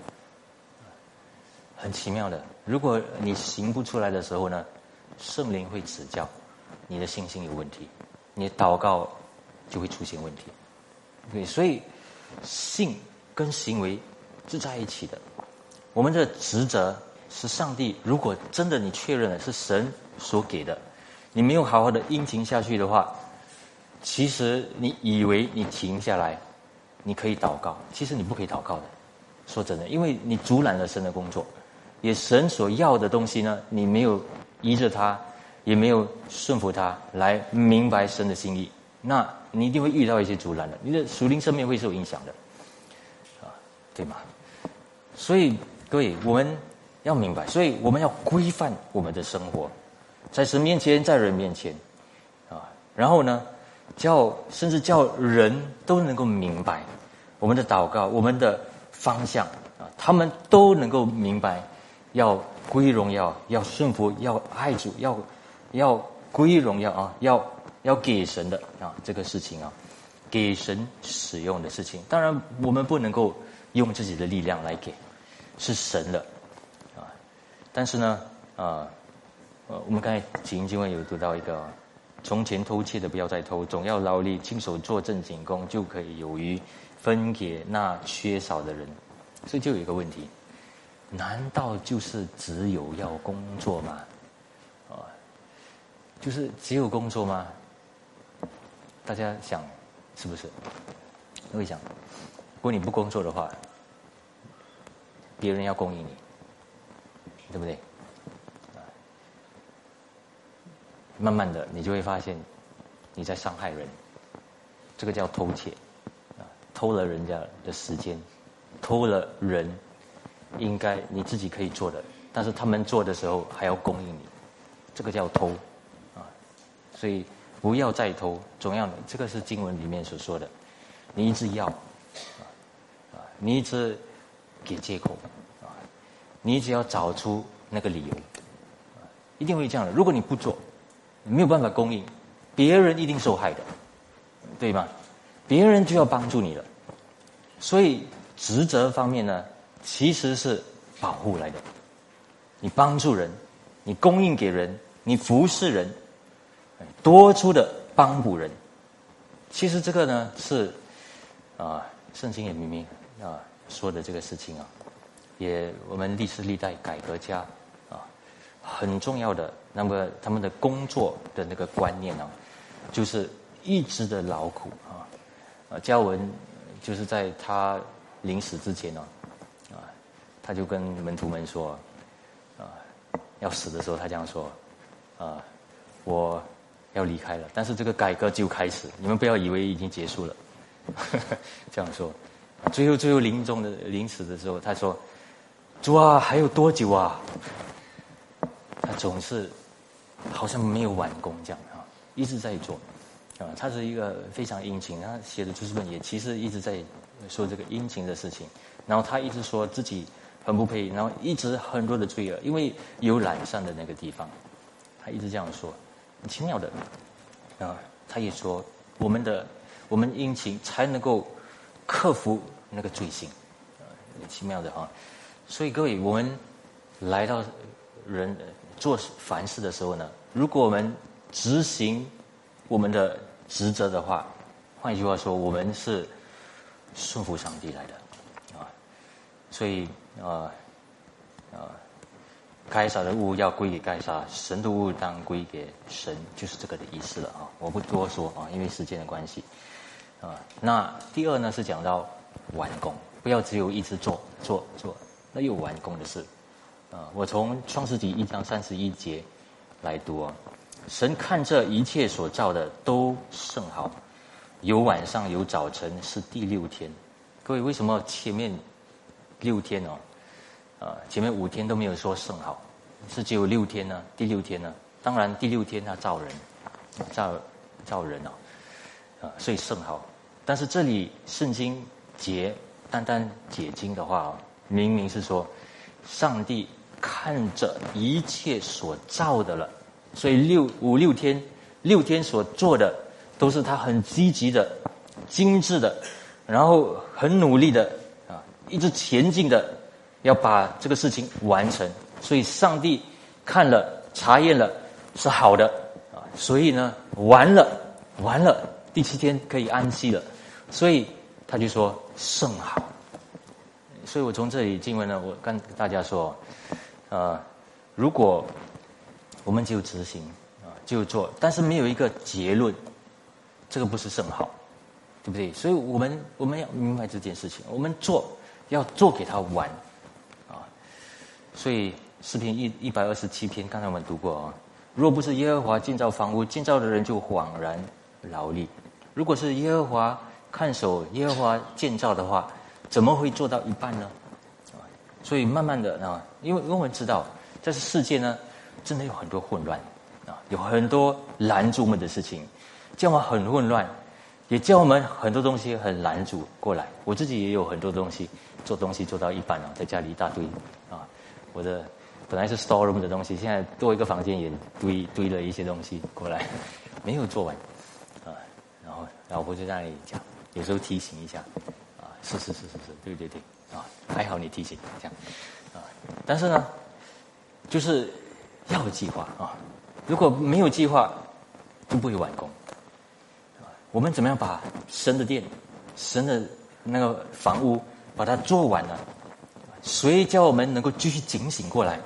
很奇妙的，如果你行不出来的时候呢，圣灵会指教你的信心有问题，你祷告就会出现问题。对，所以信跟行为是在一起的。我们的职责。是上帝，如果真的你确认了是神所给的，你没有好好的殷勤下去的话，其实你以为你停下来，你可以祷告，其实你不可以祷告的。说真的，因为你阻拦了神的工作，也神所要的东西呢，你没有依着他，也没有顺服他来明白神的心意，那你一定会遇到一些阻拦的，你的属灵生命会受影响的，啊，对吗？所以各位，我们。要明白，所以我们要规范我们的生活，在神面前，在人面前，啊，然后呢，叫甚至叫人都能够明白我们的祷告，我们的方向啊，他们都能够明白，要归荣耀，要顺服，要爱主，要要归荣耀啊，要要给神的啊，这个事情啊，给神使用的事情。当然，我们不能够用自己的力量来给，是神的啊。但是呢，啊，呃，我们刚才经经文有读到一个。从前偷窃的不要再偷，总要劳力亲手做正经工，就可以有余分给那缺少的人。所以就有一个问题：难道就是只有要工作吗？啊，就是只有工作吗？大家想是不是？会想，如果你不工作的话，别人要供应你，对不对？慢慢的，你就会发现你在伤害人，这个叫偷窃，啊，偷了人家的时间，偷了人应该你自己可以做的，但是他们做的时候还要供应你，这个叫偷，啊，所以不要再偷，总要这个是经文里面所说的，你一直要，啊，你一直给借口，啊，你只要找出那个理由，一定会这样的。如果你不做。没有办法供应，别人一定受害的，对吗？别人就要帮助你了，所以职责方面呢，其实是保护来的。你帮助人，你供应给人，你服侍人，多出的帮补人。其实这个呢是啊，圣经也明明说的这个事情啊，也我们历史历代改革家啊很重要的。那么他们的工作的那个观念呢，就是一直的劳苦啊。啊，嘉文就是在他临死之前呢，啊，他就跟门徒们说，啊，要死的时候他这样说，啊，我要离开了，但是这个改革就开始，你们不要以为已经结束了，[laughs] 这样说。最后最后临终的临死的时候，他说，主啊，还有多久啊？他总是。好像没有完工这样啊，一直在做，啊，他是一个非常殷勤，他写的知识本也其实一直在说这个殷勤的事情，然后他一直说自己很不配，然后一直很多的罪恶，因为有懒散的那个地方，他一直这样说，很奇妙的，啊，他也说我们的我们殷勤才能够克服那个罪性，很奇妙的哈，所以各位我们来到人。做凡事的时候呢，如果我们执行我们的职责的话，换句话说，我们是顺服上帝来的啊。所以啊啊，该杀的物要归给该杀，神的物当归给神，就是这个的意思了啊。我不多说啊，因为时间的关系啊。那第二呢是讲到完工，不要只有一直做做做，那有完工的事。啊，我从创世纪一章三十一节来读啊。神看这一切所造的都甚好，有晚上有早晨，是第六天。各位，为什么前面六天哦？啊，前面五天都没有说甚好，是只有六天呢？第六天呢？当然，第六天他造人，造造人哦，啊，所以甚好。但是这里圣经解单单解经的话啊，明明是说上帝。看着一切所造的了，所以六五六天六天所做的都是他很积极的、精致的，然后很努力的啊，一直前进的，要把这个事情完成。所以上帝看了查验了是好的啊，所以呢完了完了，第七天可以安息了，所以他就说甚好。所以我从这里经文呢，我跟大家说。啊，如果我们就执行啊，就做，但是没有一个结论，这个不是甚好，对不对？所以我们我们要明白这件事情，我们做要做给他完啊。所以诗篇一一百二十七篇，刚才我们读过啊。若不是耶和华建造房屋，建造的人就恍然劳力；如果是耶和华看守，耶和华建造的话，怎么会做到一半呢？啊所以慢慢的啊，因为因为我们知道，这世界呢，真的有很多混乱啊，有很多拦住我们的事情，叫我们很混乱，也叫我们很多东西很拦阻过来。我自己也有很多东西做东西做到一半了，在家里一大堆啊，我的本来是 store room 的东西，现在多一个房间也堆堆了一些东西过来，没有做完，老婆就在那里讲，有时候提醒一下，啊，是是是是是，对对对，啊，还好你提醒这样，啊，但是呢，就是要有计划啊，如果没有计划，就不会完工，我们怎么样把神的殿、神的那个房屋把它做完呢？谁叫我们能够继续警醒过来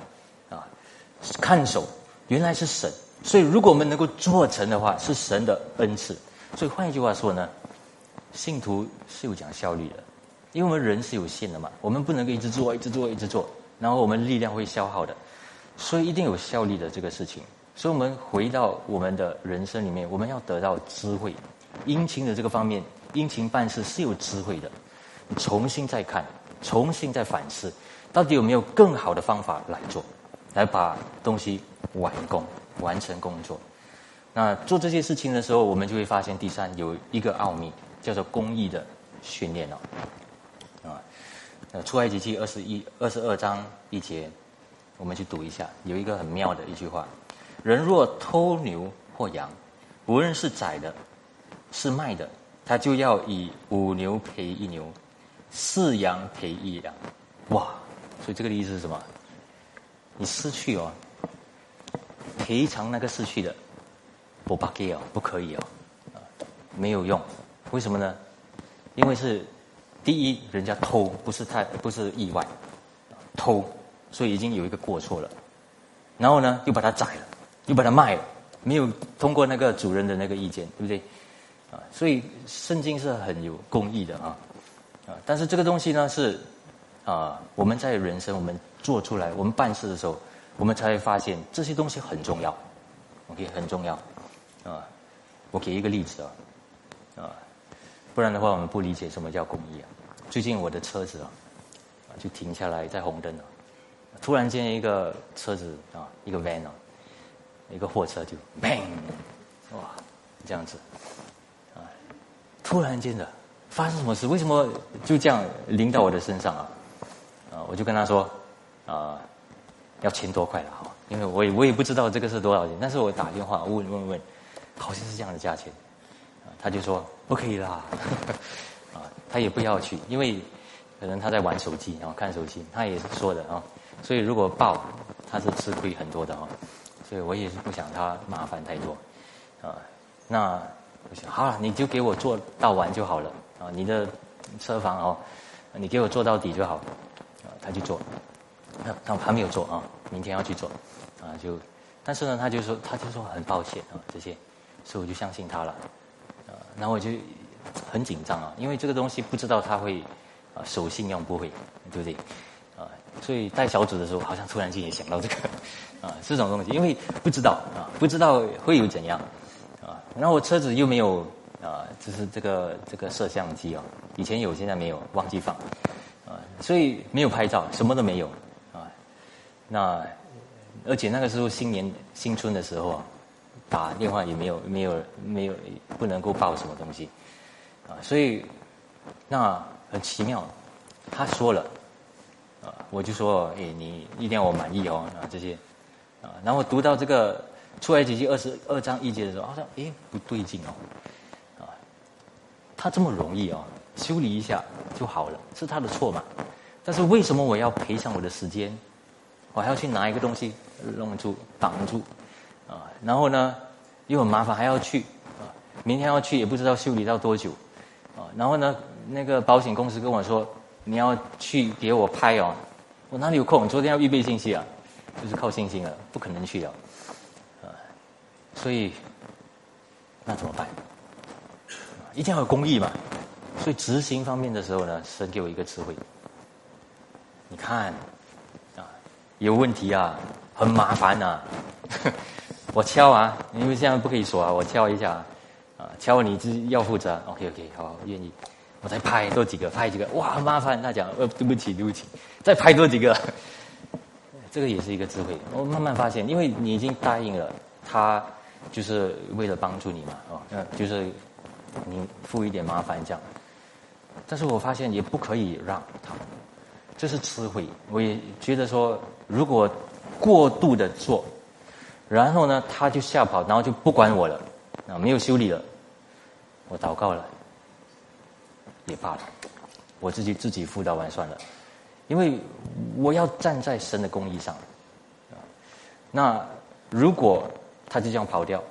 啊？看守原来是神，所以如果我们能够做成的话，是神的恩赐。所以换一句话说呢，信徒是有讲效率的，因为我们人是有限的嘛，我们不能够一直做、一直做、一直做，然后我们力量会消耗的，所以一定有效率的这个事情。所以我们回到我们的人生里面，我们要得到智慧，殷勤的这个方面，殷勤办事是有智慧的。重新再看，重新再反思，到底有没有更好的方法来做？来把东西完工、完成工作。那做这些事情的时候，我们就会发现，第三有一个奥秘，叫做公益的训练哦。啊，那，出埃及记二十一、二十二章一节，我们去读一下，有一个很妙的一句话：人若偷牛或羊，无论是宰的，是卖的，他就要以五牛赔一牛，四羊赔一羊。哇！所以这个的意思是什么？你失去哦，赔偿那个失去的，不巴给哦，不可以哦，没有用，为什么呢？因为是第一，人家偷不是太不是意外，偷，所以已经有一个过错了，然后呢，又把它宰了，又把它卖了，没有通过那个主人的那个意见，对不对？啊，所以圣经是很有公义的啊，啊，但是这个东西呢是啊，我们在人生我们。做出来，我们办事的时候，我们才会发现这些东西很重要，OK，很重要，啊，我给一个例子啊，啊，不然的话我们不理解什么叫公益啊。最近我的车子啊，就停下来在红灯了，突然间一个车子啊，一个 van 啊，一个货车就 bang，哇，这样子，啊，突然间的发生什么事？为什么就这样淋到我的身上啊？啊，我就跟他说。啊，要千多块了哈，因为我也我也不知道这个是多少钱，但是我打电话问问问，好像是这样的价钱，他就说不可以啦，[laughs] 啊，他也不要去，因为可能他在玩手机，然后看手机，他也是说的啊，所以如果报他是吃亏很多的啊，所以我也是不想他麻烦太多，啊，那我想好了，你就给我做到完就好了啊，你的车房哦，你给我做到底就好，啊，他去做。他他还没有做啊，明天要去做，啊就，但是呢，他就说他就说很抱歉啊这些，所以我就相信他了，啊，然后我就很紧张啊，因为这个东西不知道他会啊守信用不会，对不对？啊，所以带小组的时候，好像突然间也想到这个，啊 [laughs] 这种东西，因为不知道啊不知道会有怎样，啊，然后我车子又没有啊，就是这个这个摄像机啊，以前有现在没有，忘记放，啊，所以没有拍照，什么都没有。啊那，而且那个时候新年新春的时候啊，打电话也没有没有没有不能够报什么东西，啊，所以那很奇妙，他说了，啊，我就说，哎，你一定要我满意哦，啊这些，啊，然后读到这个出来几句二十二章一节的时候，好像哎不对劲哦，啊，他这么容易哦，修理一下就好了，是他的错嘛？但是为什么我要赔偿我的时间？我还要去拿一个东西弄住挡住，啊，然后呢又很麻烦，还要去，啊，明天要去也不知道修理到多久，啊，然后呢那个保险公司跟我说你要去给我拍哦，我哪里有空？昨天要预备信息啊，就是靠信心了，不可能去了，啊，所以那怎么办？一定要有公益嘛，所以执行方面的时候呢，神给我一个词汇，你看。有问题啊，很麻烦呐！我敲啊，因为现在不可以锁啊，我敲一下啊，敲你是要负责，OK OK，好，愿意，我再拍多几个，拍几个，哇，麻烦！他讲，呃，对不起，对不起，再拍多几个，这个也是一个智慧。我慢慢发现，因为你已经答应了，他就是为了帮助你嘛，哦，嗯，就是你付一点麻烦这样，但是我发现也不可以让他。这是智慧，我也觉得说，如果过度的做，然后呢，他就吓跑，然后就不管我了，啊，没有修理了。我祷告了，也罢了，我自己自己辅导完算了，因为我要站在神的公义上，那如果他就这样跑掉，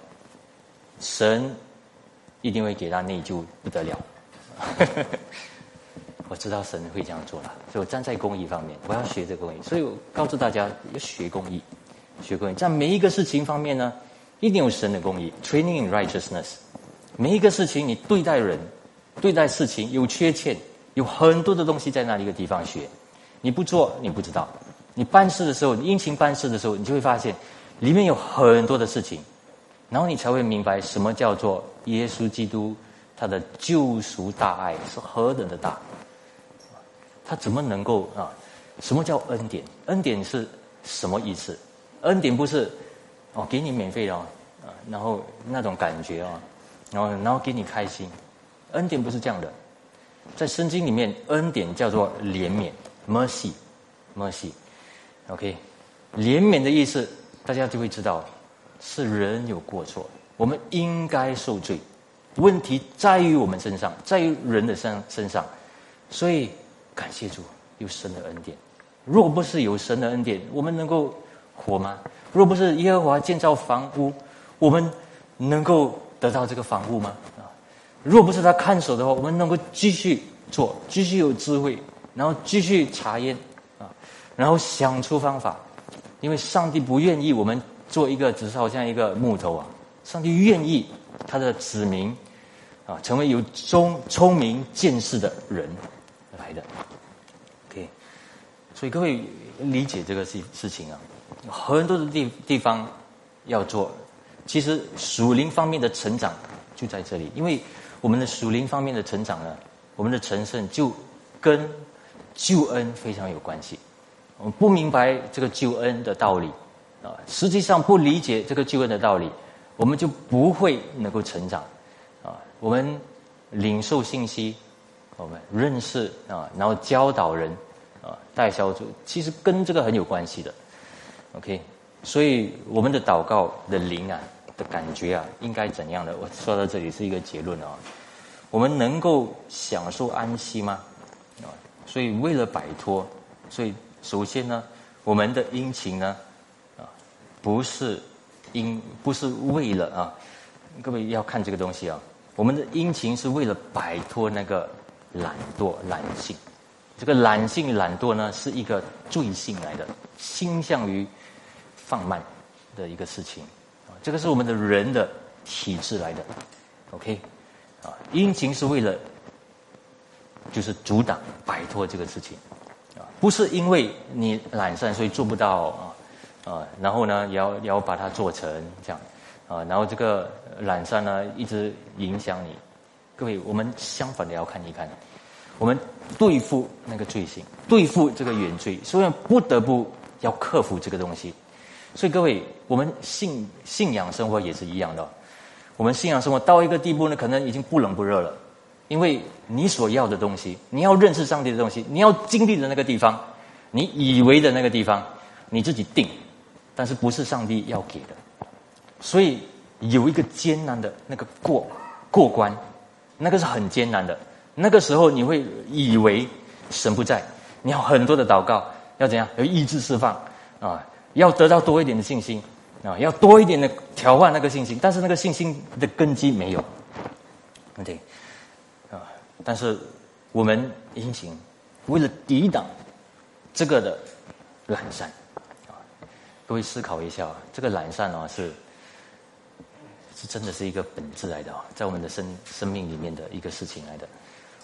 神一定会给他内疚不得了。[laughs] 我知道神会这样做了，所以我站在公益方面，我要学这个公益。所以我告诉大家要学公益，学公益，在每一个事情方面呢，一定有神的公益。Training in righteousness，每一个事情你对待人、对待事情有缺陷，有很多的东西在那一个地方学。你不做，你不知道。你办事的时候，你殷勤办事的时候，你就会发现里面有很多的事情，然后你才会明白什么叫做耶稣基督他的救赎大爱是何等的大。他怎么能够啊？什么叫恩典？恩典是什么意思？恩典不是哦，给你免费的啊，然后那种感觉啊，然后然后给你开心。恩典不是这样的，在圣经里面，恩典叫做怜悯 （mercy），mercy。OK，怜悯的意思，大家就会知道，是人有过错，我们应该受罪。问题在于我们身上，在于人的身身上，所以。感谢主有神的恩典，若不是有神的恩典，我们能够活吗？若不是耶和华建造房屋，我们能够得到这个房屋吗？啊，若不是他看守的话，我们能够继续做，继续有智慧，然后继续查验啊，然后想出方法，因为上帝不愿意我们做一个只是好像一个木头啊，上帝愿意他的子民啊成为有聪聪明见识的人。来的，OK，所以各位理解这个事事情啊，很多的地地方要做，其实属灵方面的成长就在这里，因为我们的属灵方面的成长呢，我们的成圣就跟救恩非常有关系。我们不明白这个救恩的道理啊，实际上不理解这个救恩的道理，我们就不会能够成长啊。我们领受信息。我们认识啊，然后教导人啊，带小组，其实跟这个很有关系的。OK，所以我们的祷告的灵啊的感觉啊，应该怎样的？我说到这里是一个结论啊。我们能够享受安息吗？啊，所以为了摆脱，所以首先呢，我们的殷勤呢，啊，不是因不是为了啊，各位要看这个东西啊，我们的殷勤是为了摆脱那个。懒惰、懒性，这个懒性、懒惰呢，是一个罪性来的，倾向于放慢的一个事情。这个是我们的人的体质来的，OK，啊，殷勤是为了就是阻挡、摆脱这个事情啊，不是因为你懒散所以做不到啊啊，然后呢，也要也要把它做成这样啊，然后这个懒散呢，一直影响你。各位，我们相反的要看一看，我们对付那个罪行，对付这个原罪，所以不得不要克服这个东西。所以各位，我们信信仰生活也是一样的。我们信仰生活到一个地步呢，可能已经不冷不热了，因为你所要的东西，你要认识上帝的东西，你要经历的那个地方，你以为的那个地方，你自己定，但是不是上帝要给的，所以有一个艰难的那个过过关。那个是很艰难的，那个时候你会以为神不在，你要很多的祷告，要怎样？要意志释放啊，要得到多一点的信心啊，要多一点的调换那个信心，但是那个信心的根基没有，对啊，但是我们殷勤，为了抵挡这个的懒散啊，各位思考一下，这个懒散啊是。是真的是一个本质来的啊，在我们的生生命里面的一个事情来的。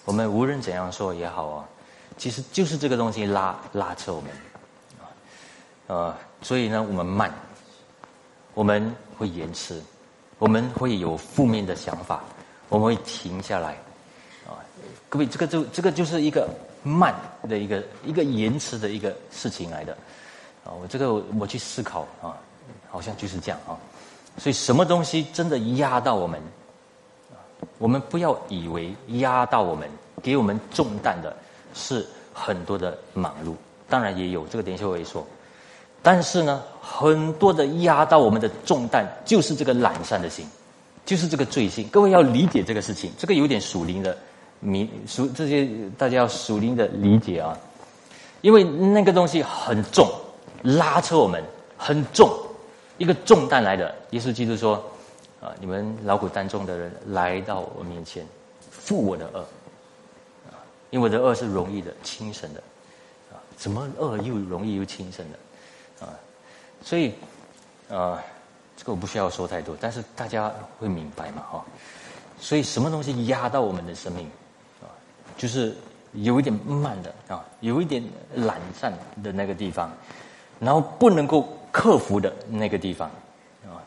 我们无论怎样说也好啊，其实就是这个东西拉拉扯我们啊，呃，所以呢，我们慢，我们会延迟，我们会有负面的想法，我们会停下来啊。各位，这个就这个就是一个慢的一个一个延迟的一个事情来的啊。我这个我去思考啊，好像就是这样啊。所以，什么东西真的压到我们？我们不要以为压到我们、给我们重担的是很多的忙碌，当然也有这个。等一下我会说，但是呢，很多的压到我们的重担，就是这个懒散的心，就是这个罪心。各位要理解这个事情，这个有点属灵的，迷属这些大家要属灵的理解啊，因为那个东西很重，拉扯我们很重，一个重担来的。耶稣基督说：“啊，你们劳苦担重的人来到我面前，负我的恶，因为我的恶是容易的、轻省的，啊，怎么恶又容易又轻省的？”所以，呃，这个我不需要说太多，但是大家会明白嘛，哈。所以，什么东西压到我们的生命，啊，就是有一点慢的啊，有一点懒散的那个地方，然后不能够克服的那个地方，啊，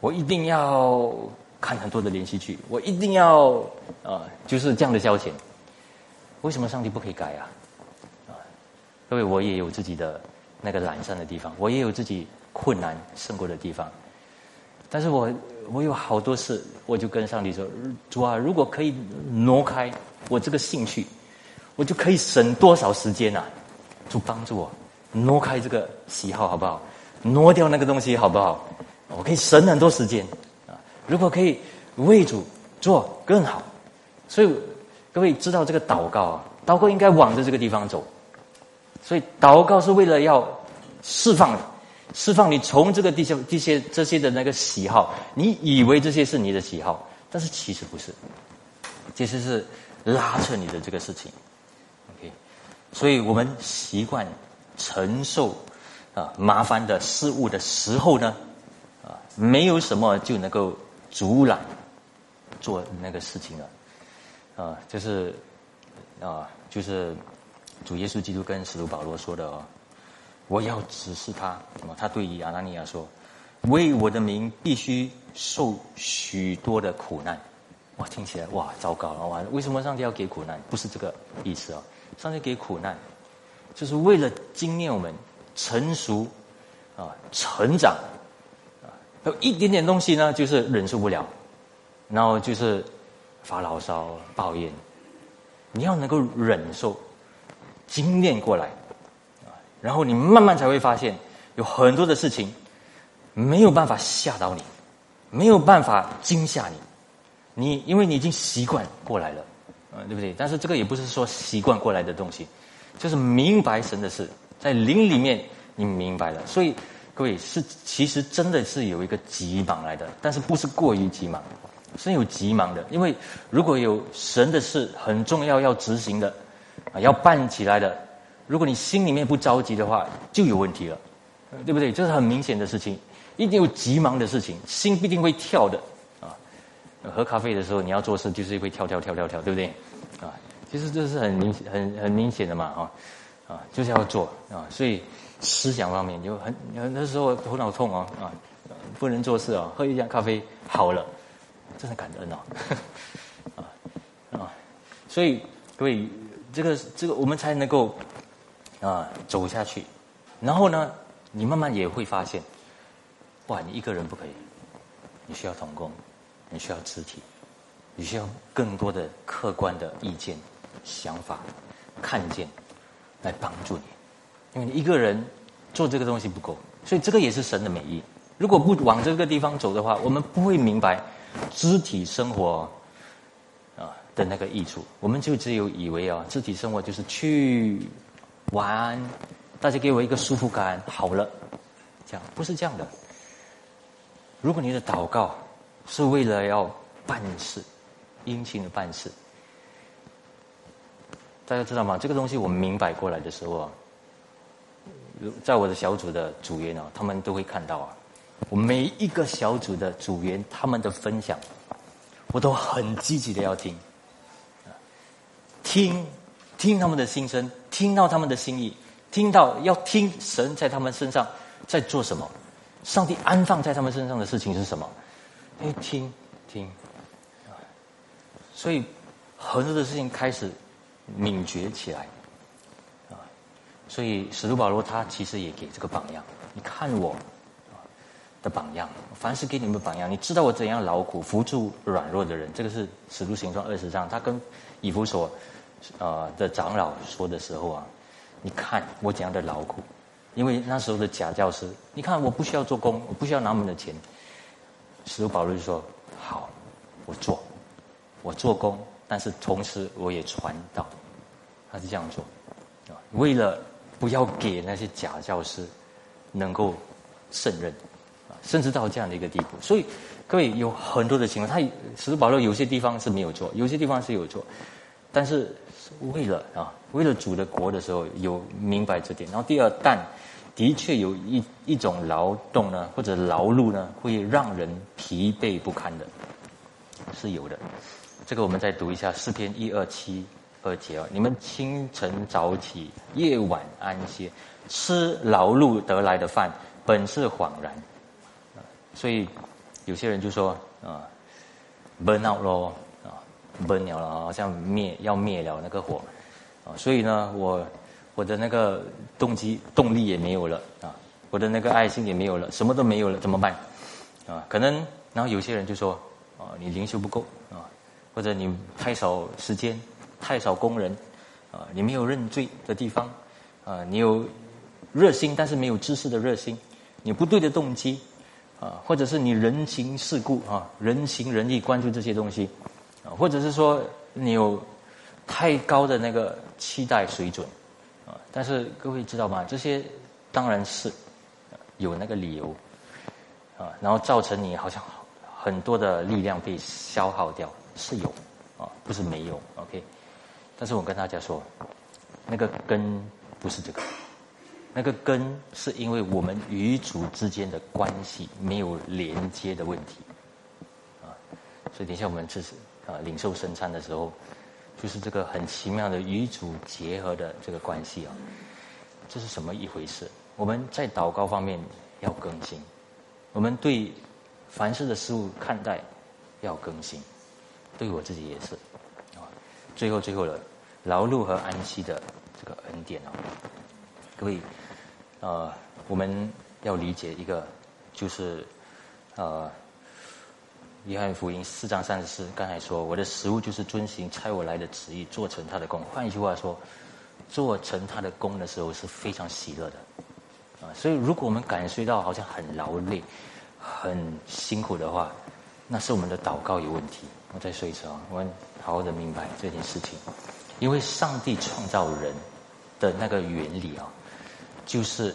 我一定要看很多的连续剧，我一定要啊，就是这样的消遣。为什么上帝不可以改啊？啊，各位，我也有自己的。那个懒散的地方，我也有自己困难胜过的地方，但是我我有好多事，我就跟上帝说：主啊，如果可以挪开我这个兴趣，我就可以省多少时间呐？主帮助我挪开这个喜好，好不好？挪掉那个东西，好不好？我可以省很多时间啊！如果可以为主做更好，所以各位知道这个祷告啊，祷告应该往着这个地方走。所以祷告是为了要释放，释放你从这个地些、这些、这些的那个喜好，你以为这些是你的喜好，但是其实不是，其实是拉扯你的这个事情。OK，所以我们习惯承受啊麻烦的事物的时候呢，啊没有什么就能够阻拦做那个事情了，啊就是啊就是。主耶稣基督跟使徒保罗说的哦，我要指示他，他对于亚拿尼亚说，为我的名必须受许多的苦难。哇，听起来哇，糟糕了哇！为什么上帝要给苦难？不是这个意思哦，上帝给苦难，就是为了经验我们成熟啊，成长啊，有一点点东西呢，就是忍受不了，然后就是发牢骚、抱怨，你要能够忍受。精炼过来，啊，然后你慢慢才会发现，有很多的事情没有办法吓到你，没有办法惊吓你，你因为你已经习惯过来了，啊，对不对？但是这个也不是说习惯过来的东西，就是明白神的事，在灵里面你明白了，所以各位是其实真的是有一个急忙来的，但是不是过于急忙，是有急忙的，因为如果有神的事很重要要执行的。啊，要办起来的，如果你心里面不着急的话，就有问题了，对不对？这是很明显的事情，一定有急忙的事情，心必定会跳的啊。喝咖啡的时候，你要做事就是会跳跳跳跳跳，对不对？啊，其实这是很明很很明显的嘛，啊啊，就是要做啊。所以思想方面就很很那时候头脑痛啊啊，不能做事啊，喝一下咖啡好了，真的感恩哦，[laughs] 啊啊，所以各位。这个这个，我们才能够啊走下去。然后呢，你慢慢也会发现，哇，你一个人不可以，你需要同工，你需要肢体，你需要更多的客观的意见、想法、看见来帮助你。因为你一个人做这个东西不够，所以这个也是神的美意。如果不往这个地方走的话，我们不会明白肢体生活。的那个益处，我们就只有以为啊，肢体生活就是去玩，大家给我一个舒服感，好了，这样不是这样的。如果你的祷告是为了要办事，殷勤的办事，大家知道吗？这个东西我们明白过来的时候啊，在我的小组的组员啊，他们都会看到啊，我每一个小组的组员他们的分享，我都很积极的要听。听，听他们的心声，听到他们的心意，听到要听神在他们身上在做什么，上帝安放在他们身上的事情是什么？哎，听听，所以很多的事情开始敏觉起来，啊，所以使徒保罗他其实也给这个榜样，你看我的榜样，凡是给你们榜样，你知道我怎样劳苦扶助软弱的人，这个是使徒行传二十章，他跟以弗所。啊的长老说的时候啊，你看我怎样的劳苦，因为那时候的假教师，你看我不需要做工，我不需要拿我们的钱。使徒保罗就说：“好，我做，我做工，但是同时我也传道。”他是这样做，啊，为了不要给那些假教师能够胜任，啊，甚至到这样的一个地步。所以各位有很多的情况，他使徒保罗有些地方是没有做，有些地方是有做，但是为了啊，为了主的国的时候有明白这点。然后第二，但的确有一一种劳动呢，或者劳碌呢，会让人疲惫不堪的，是有的。这个我们再读一下诗篇一二七。二节哦，你们清晨早起，夜晚安歇，吃劳碌得来的饭，本是恍然。所以有些人就说啊，burn out 咯，不了了，好像灭要灭了那个火啊。所以呢，我我的那个动机动力也没有了啊，我的那个爱心也没有了，什么都没有了，怎么办？啊，可能然后有些人就说啊，你灵修不够啊，或者你太少时间。太少工人，啊，你没有认罪的地方，啊，你有热心但是没有知识的热心，你不对的动机，啊，或者是你人情世故啊，人情仁义关注这些东西，啊，或者是说你有太高的那个期待水准，啊，但是各位知道吗？这些当然是有那个理由，啊，然后造成你好像很多的力量被消耗掉，是有，啊，不是没有，OK。但是我跟大家说，那个根不是这个，那个根是因为我们与主之间的关系没有连接的问题，啊，所以等一下我们这是啊领受圣餐的时候，就是这个很奇妙的与主结合的这个关系啊，这是什么一回事？我们在祷告方面要更新，我们对凡事的事物看待要更新，对我自己也是，啊，最后最后了。劳碌和安息的这个恩典哦，各位，呃，我们要理解一个，就是呃，约翰福音四章三十四，刚才说我的食物就是遵行差我来的旨意，做成他的功。换一句话说，做成他的功的时候是非常喜乐的啊。所以，如果我们感受到好像很劳累、很辛苦的话，那是我们的祷告有问题。我再说一次啊，我们好好的明白这件事情。因为上帝创造人的那个原理啊，就是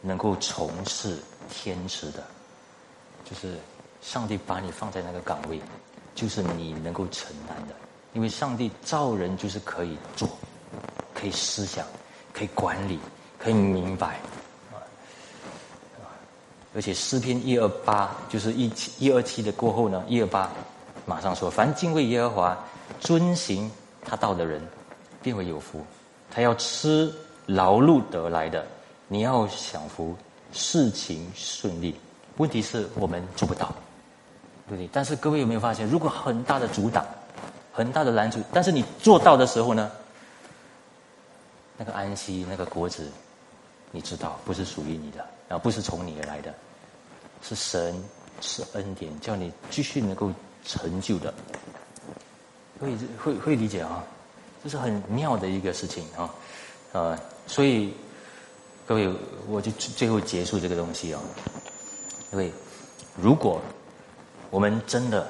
能够从事天职的，就是上帝把你放在那个岗位，就是你能够承担的。因为上帝造人就是可以做，可以思想，可以管理，可以明白啊。而且诗篇一二八就是一七一二七的过后呢，一二八马上说：凡敬畏耶和华，遵行。他道的人，便会有福。他要吃劳碌得来的，你要享福，事情顺利。问题是我们做不到，对不对？但是各位有没有发现，如果很大的阻挡，很大的拦阻，但是你做到的时候呢？那个安息，那个果子，你知道不是属于你的，然后不是从你而来的，是神是恩典，叫你继续能够成就的。会会会理解啊，这是很妙的一个事情啊，呃，所以各位，我就最后结束这个东西啊，因为如果我们真的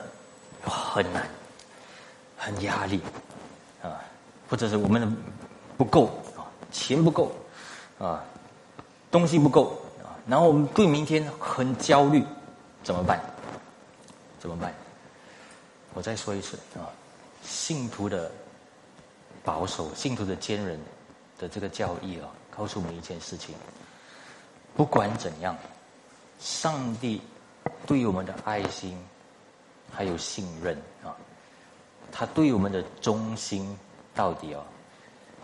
很难、很压力啊，或者是我们不够啊，钱不够啊，东西不够啊，然后我们对明天很焦虑，怎么办？怎么办？我再说一次啊。信徒的保守，信徒的坚韧的这个教义啊，告诉我们一件事情：不管怎样，上帝对我们的爱心还有信任啊，他对我们的忠心到底啊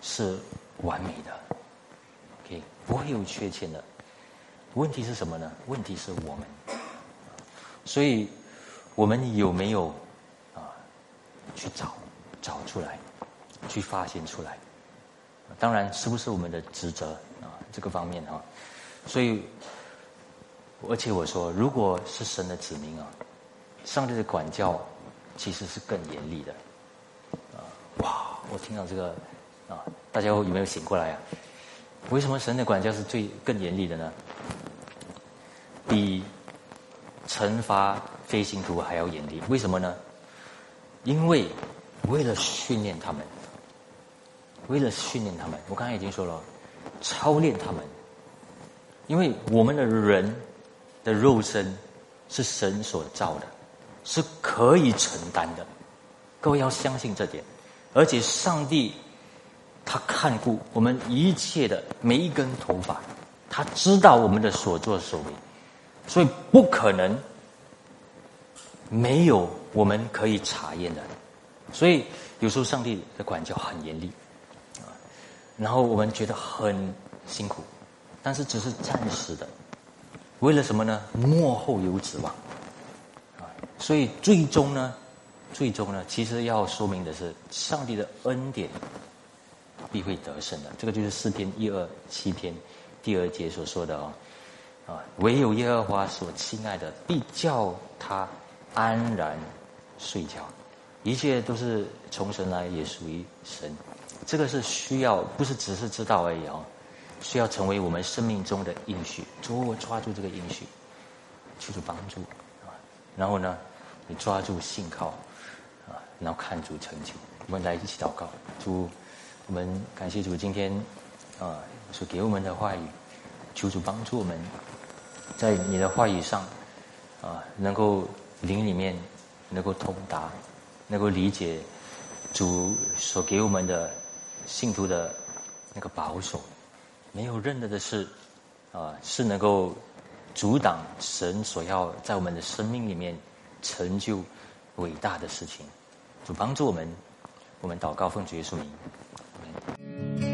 是完美的，OK，不会有缺陷的。问题是什么呢？问题是我们，所以我们有没有啊？去找，找出来，去发现出来。当然，是不是我们的职责啊？这个方面啊，所以，而且我说，如果是神的子民啊，上帝的管教其实是更严厉的。啊，哇！我听到这个啊，大家有没有醒过来啊？为什么神的管教是最更严厉的呢？比惩罚飞行图还要严厉？为什么呢？因为为了训练他们，为了训练他们，我刚才已经说了，操练他们。因为我们的人的肉身是神所造的，是可以承担的。各位要相信这点，而且上帝他看顾我们一切的每一根头发，他知道我们的所作所为，所以。不可能没有我们可以。查验的。所以。有时候上帝的管教很严厉，啊，然后我们觉得很辛苦，但是只是暂时的，为了什么呢？幕后有指望，所以最终呢？最终呢，其实要说明的是，上帝的恩典必会得胜的。这个就是四篇一二七篇第二节所说的哦，啊，唯有耶和华所亲爱的，必叫他安然睡觉。一切都是从神来，也属于神。这个是需要，不是只是知道而已哦，需要成为我们生命中的应许。主，我抓住这个应许，求主帮助。然后呢，你抓住信靠。然后看主成就，我们来一起祷告。主，我们感谢主今天啊所给我们的话语，求主帮助我们，在你的话语上啊能够灵里面能够通达，能够理解主所给我们的信徒的那个保守，没有任何的事啊是能够阻挡神所要在我们的生命里面成就伟大的事情。就帮助我们我们祷告奉主耶稣名。